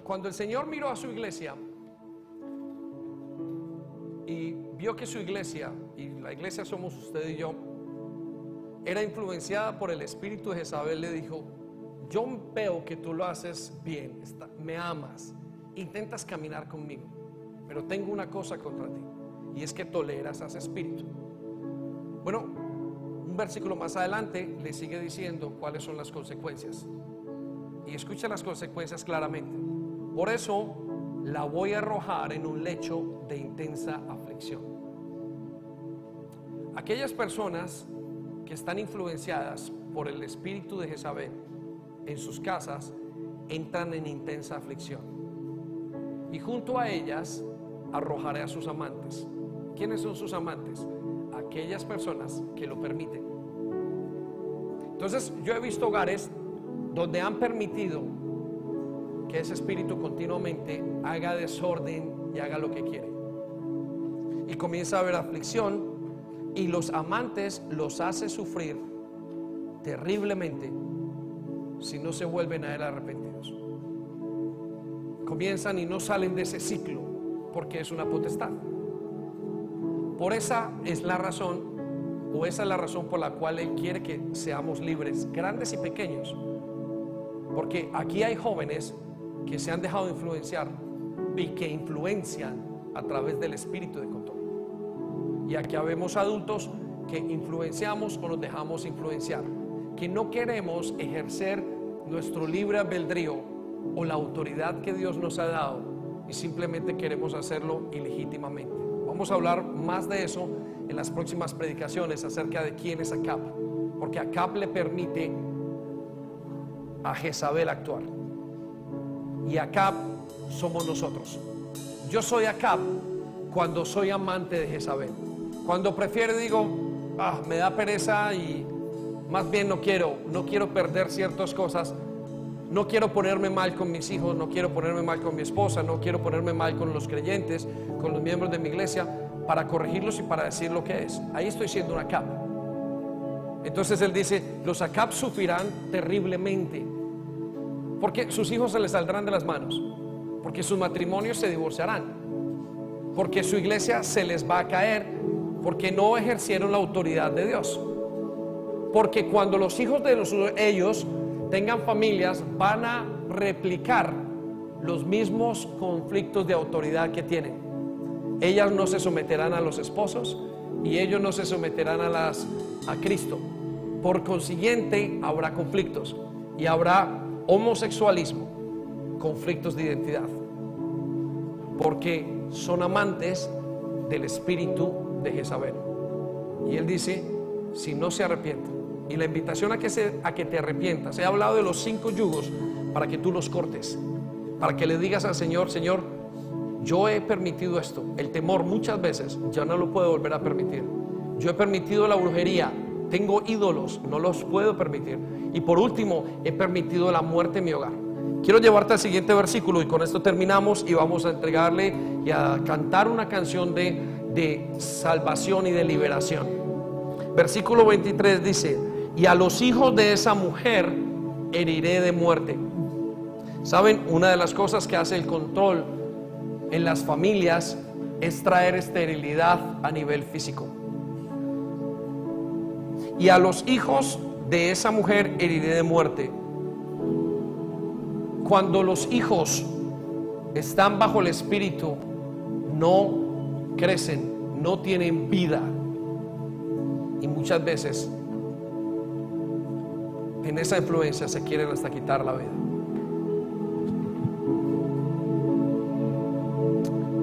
Cuando el Señor miró a su iglesia, y vio que su iglesia, y la iglesia somos usted y yo, era influenciada por el espíritu de Jezabel, le dijo, yo veo que tú lo haces bien, me amas, intentas caminar conmigo, pero tengo una cosa contra ti, y es que toleras a ese espíritu. Bueno, un versículo más adelante le sigue diciendo cuáles son las consecuencias. Y escucha las consecuencias claramente. Por eso la voy a arrojar en un lecho de intensa aflicción. Aquellas personas que están influenciadas por el espíritu de Jezabel en sus casas entran en intensa aflicción. Y junto a ellas arrojaré a sus amantes. ¿Quiénes son sus amantes? Aquellas personas que lo permiten. Entonces yo he visto hogares donde han permitido que ese espíritu continuamente haga desorden y haga lo que quiere. Y comienza a haber aflicción y los amantes los hace sufrir terriblemente si no se vuelven a él arrepentidos. Comienzan y no salen de ese ciclo porque es una potestad. Por esa es la razón, o esa es la razón por la cual Él quiere que seamos libres, grandes y pequeños. Porque aquí hay jóvenes que se han dejado influenciar y que influencian a través del espíritu de control. Y aquí habemos adultos que influenciamos o nos dejamos influenciar, que no queremos ejercer nuestro libre albedrío o la autoridad que Dios nos ha dado y simplemente queremos hacerlo ilegítimamente. Vamos a hablar más de eso en las próximas predicaciones acerca de quién es Acab, porque Acab le permite a Jezabel actuar. Y Acab somos nosotros. Yo soy Acab cuando soy amante de Jezabel. Cuando prefiero digo, ah, me da pereza y más bien no quiero, no quiero perder ciertas cosas. No quiero ponerme mal con mis hijos, no quiero ponerme mal con mi esposa, no quiero ponerme mal con los creyentes, con los miembros de mi iglesia, para corregirlos y para decir lo que es. Ahí estoy siendo un Acab. Entonces él dice, los Acab sufrirán terriblemente porque sus hijos se les saldrán de las manos, porque sus matrimonios se divorciarán, porque su iglesia se les va a caer, porque no ejercieron la autoridad de Dios. Porque cuando los hijos de ellos tengan familias, van a replicar los mismos conflictos de autoridad que tienen. Ellas no se someterán a los esposos y ellos no se someterán a las a Cristo. Por consiguiente, habrá conflictos y habrá homosexualismo, conflictos de identidad, porque son amantes del espíritu de Jezabel. Y él dice, si no se arrepienten, y la invitación a que, se, a que te arrepientas, he hablado de los cinco yugos para que tú los cortes, para que le digas al Señor, Señor, yo he permitido esto, el temor muchas veces ya no lo puedo volver a permitir. Yo he permitido la brujería, tengo ídolos, no los puedo permitir. Y por último, he permitido la muerte en mi hogar. Quiero llevarte al siguiente versículo y con esto terminamos y vamos a entregarle y a cantar una canción de, de salvación y de liberación. Versículo 23 dice, y a los hijos de esa mujer heriré de muerte. ¿Saben? Una de las cosas que hace el control en las familias es traer esterilidad a nivel físico. Y a los hijos de esa mujer heriré de muerte. Cuando los hijos están bajo el espíritu, no crecen, no tienen vida. Y muchas veces en esa influencia se quieren hasta quitar la vida.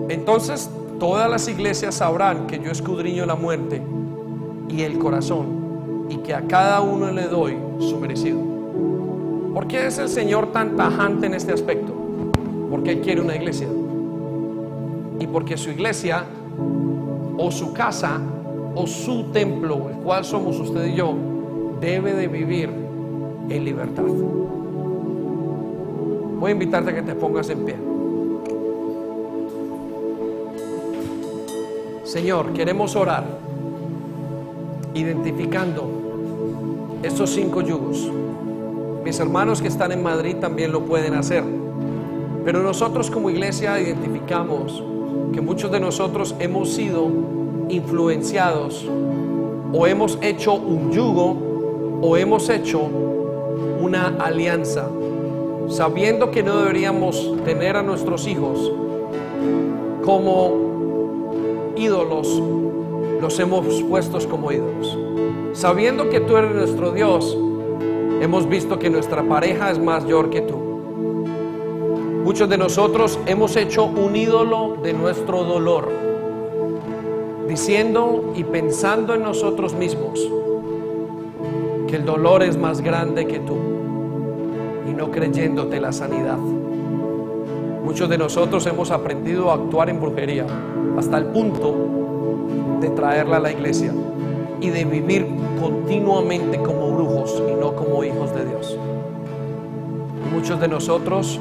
Entonces todas las iglesias sabrán que yo escudriño la muerte y el corazón y que a cada uno le doy su merecido. ¿Por qué es el Señor tan tajante en este aspecto? Porque Él quiere una iglesia. Y porque su iglesia o su casa o su templo, el cual somos usted y yo, debe de vivir en libertad. Voy a invitarte a que te pongas en pie. Señor, queremos orar identificando estos cinco yugos. Mis hermanos que están en Madrid también lo pueden hacer. Pero nosotros como iglesia identificamos que muchos de nosotros hemos sido influenciados o hemos hecho un yugo o hemos hecho una alianza, sabiendo que no deberíamos tener a nuestros hijos como ídolos los hemos puestos como ídolos. Sabiendo que tú eres nuestro Dios, hemos visto que nuestra pareja es mayor que tú. Muchos de nosotros hemos hecho un ídolo de nuestro dolor, diciendo y pensando en nosotros mismos que el dolor es más grande que tú. y no creyéndote la sanidad. Muchos de nosotros hemos aprendido a actuar en brujería hasta el punto de traerla a la iglesia y de vivir continuamente como brujos y no como hijos de Dios. muchos de nosotros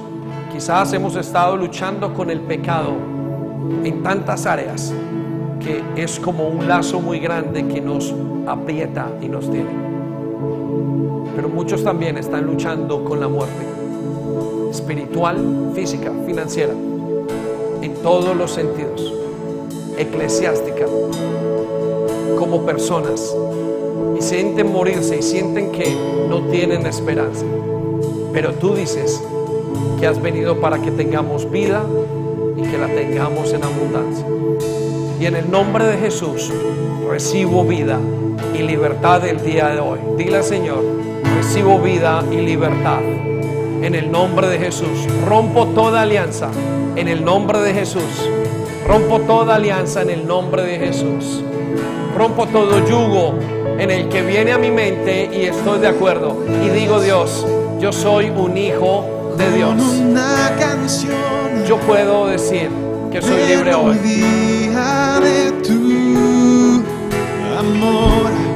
quizás hemos estado luchando con el pecado en tantas áreas que es como un lazo muy grande que nos aprieta y nos tiene. Pero muchos también están luchando con la muerte espiritual, física, financiera, en todos los sentidos, eclesiástica, como personas, y sienten morirse y sienten que no tienen esperanza. Pero tú dices que has venido para que tengamos vida y que la tengamos en abundancia. Y en el nombre de Jesús recibo vida y libertad el día de hoy. Dile al Señor, recibo vida y libertad. En el nombre de Jesús. Rompo toda alianza. En el nombre de Jesús. Rompo toda alianza en el nombre de Jesús. Rompo todo yugo en el que viene a mi mente y estoy de acuerdo. Y digo, Dios, yo soy un hijo de Dios. Yo puedo decir que soy libre hoy.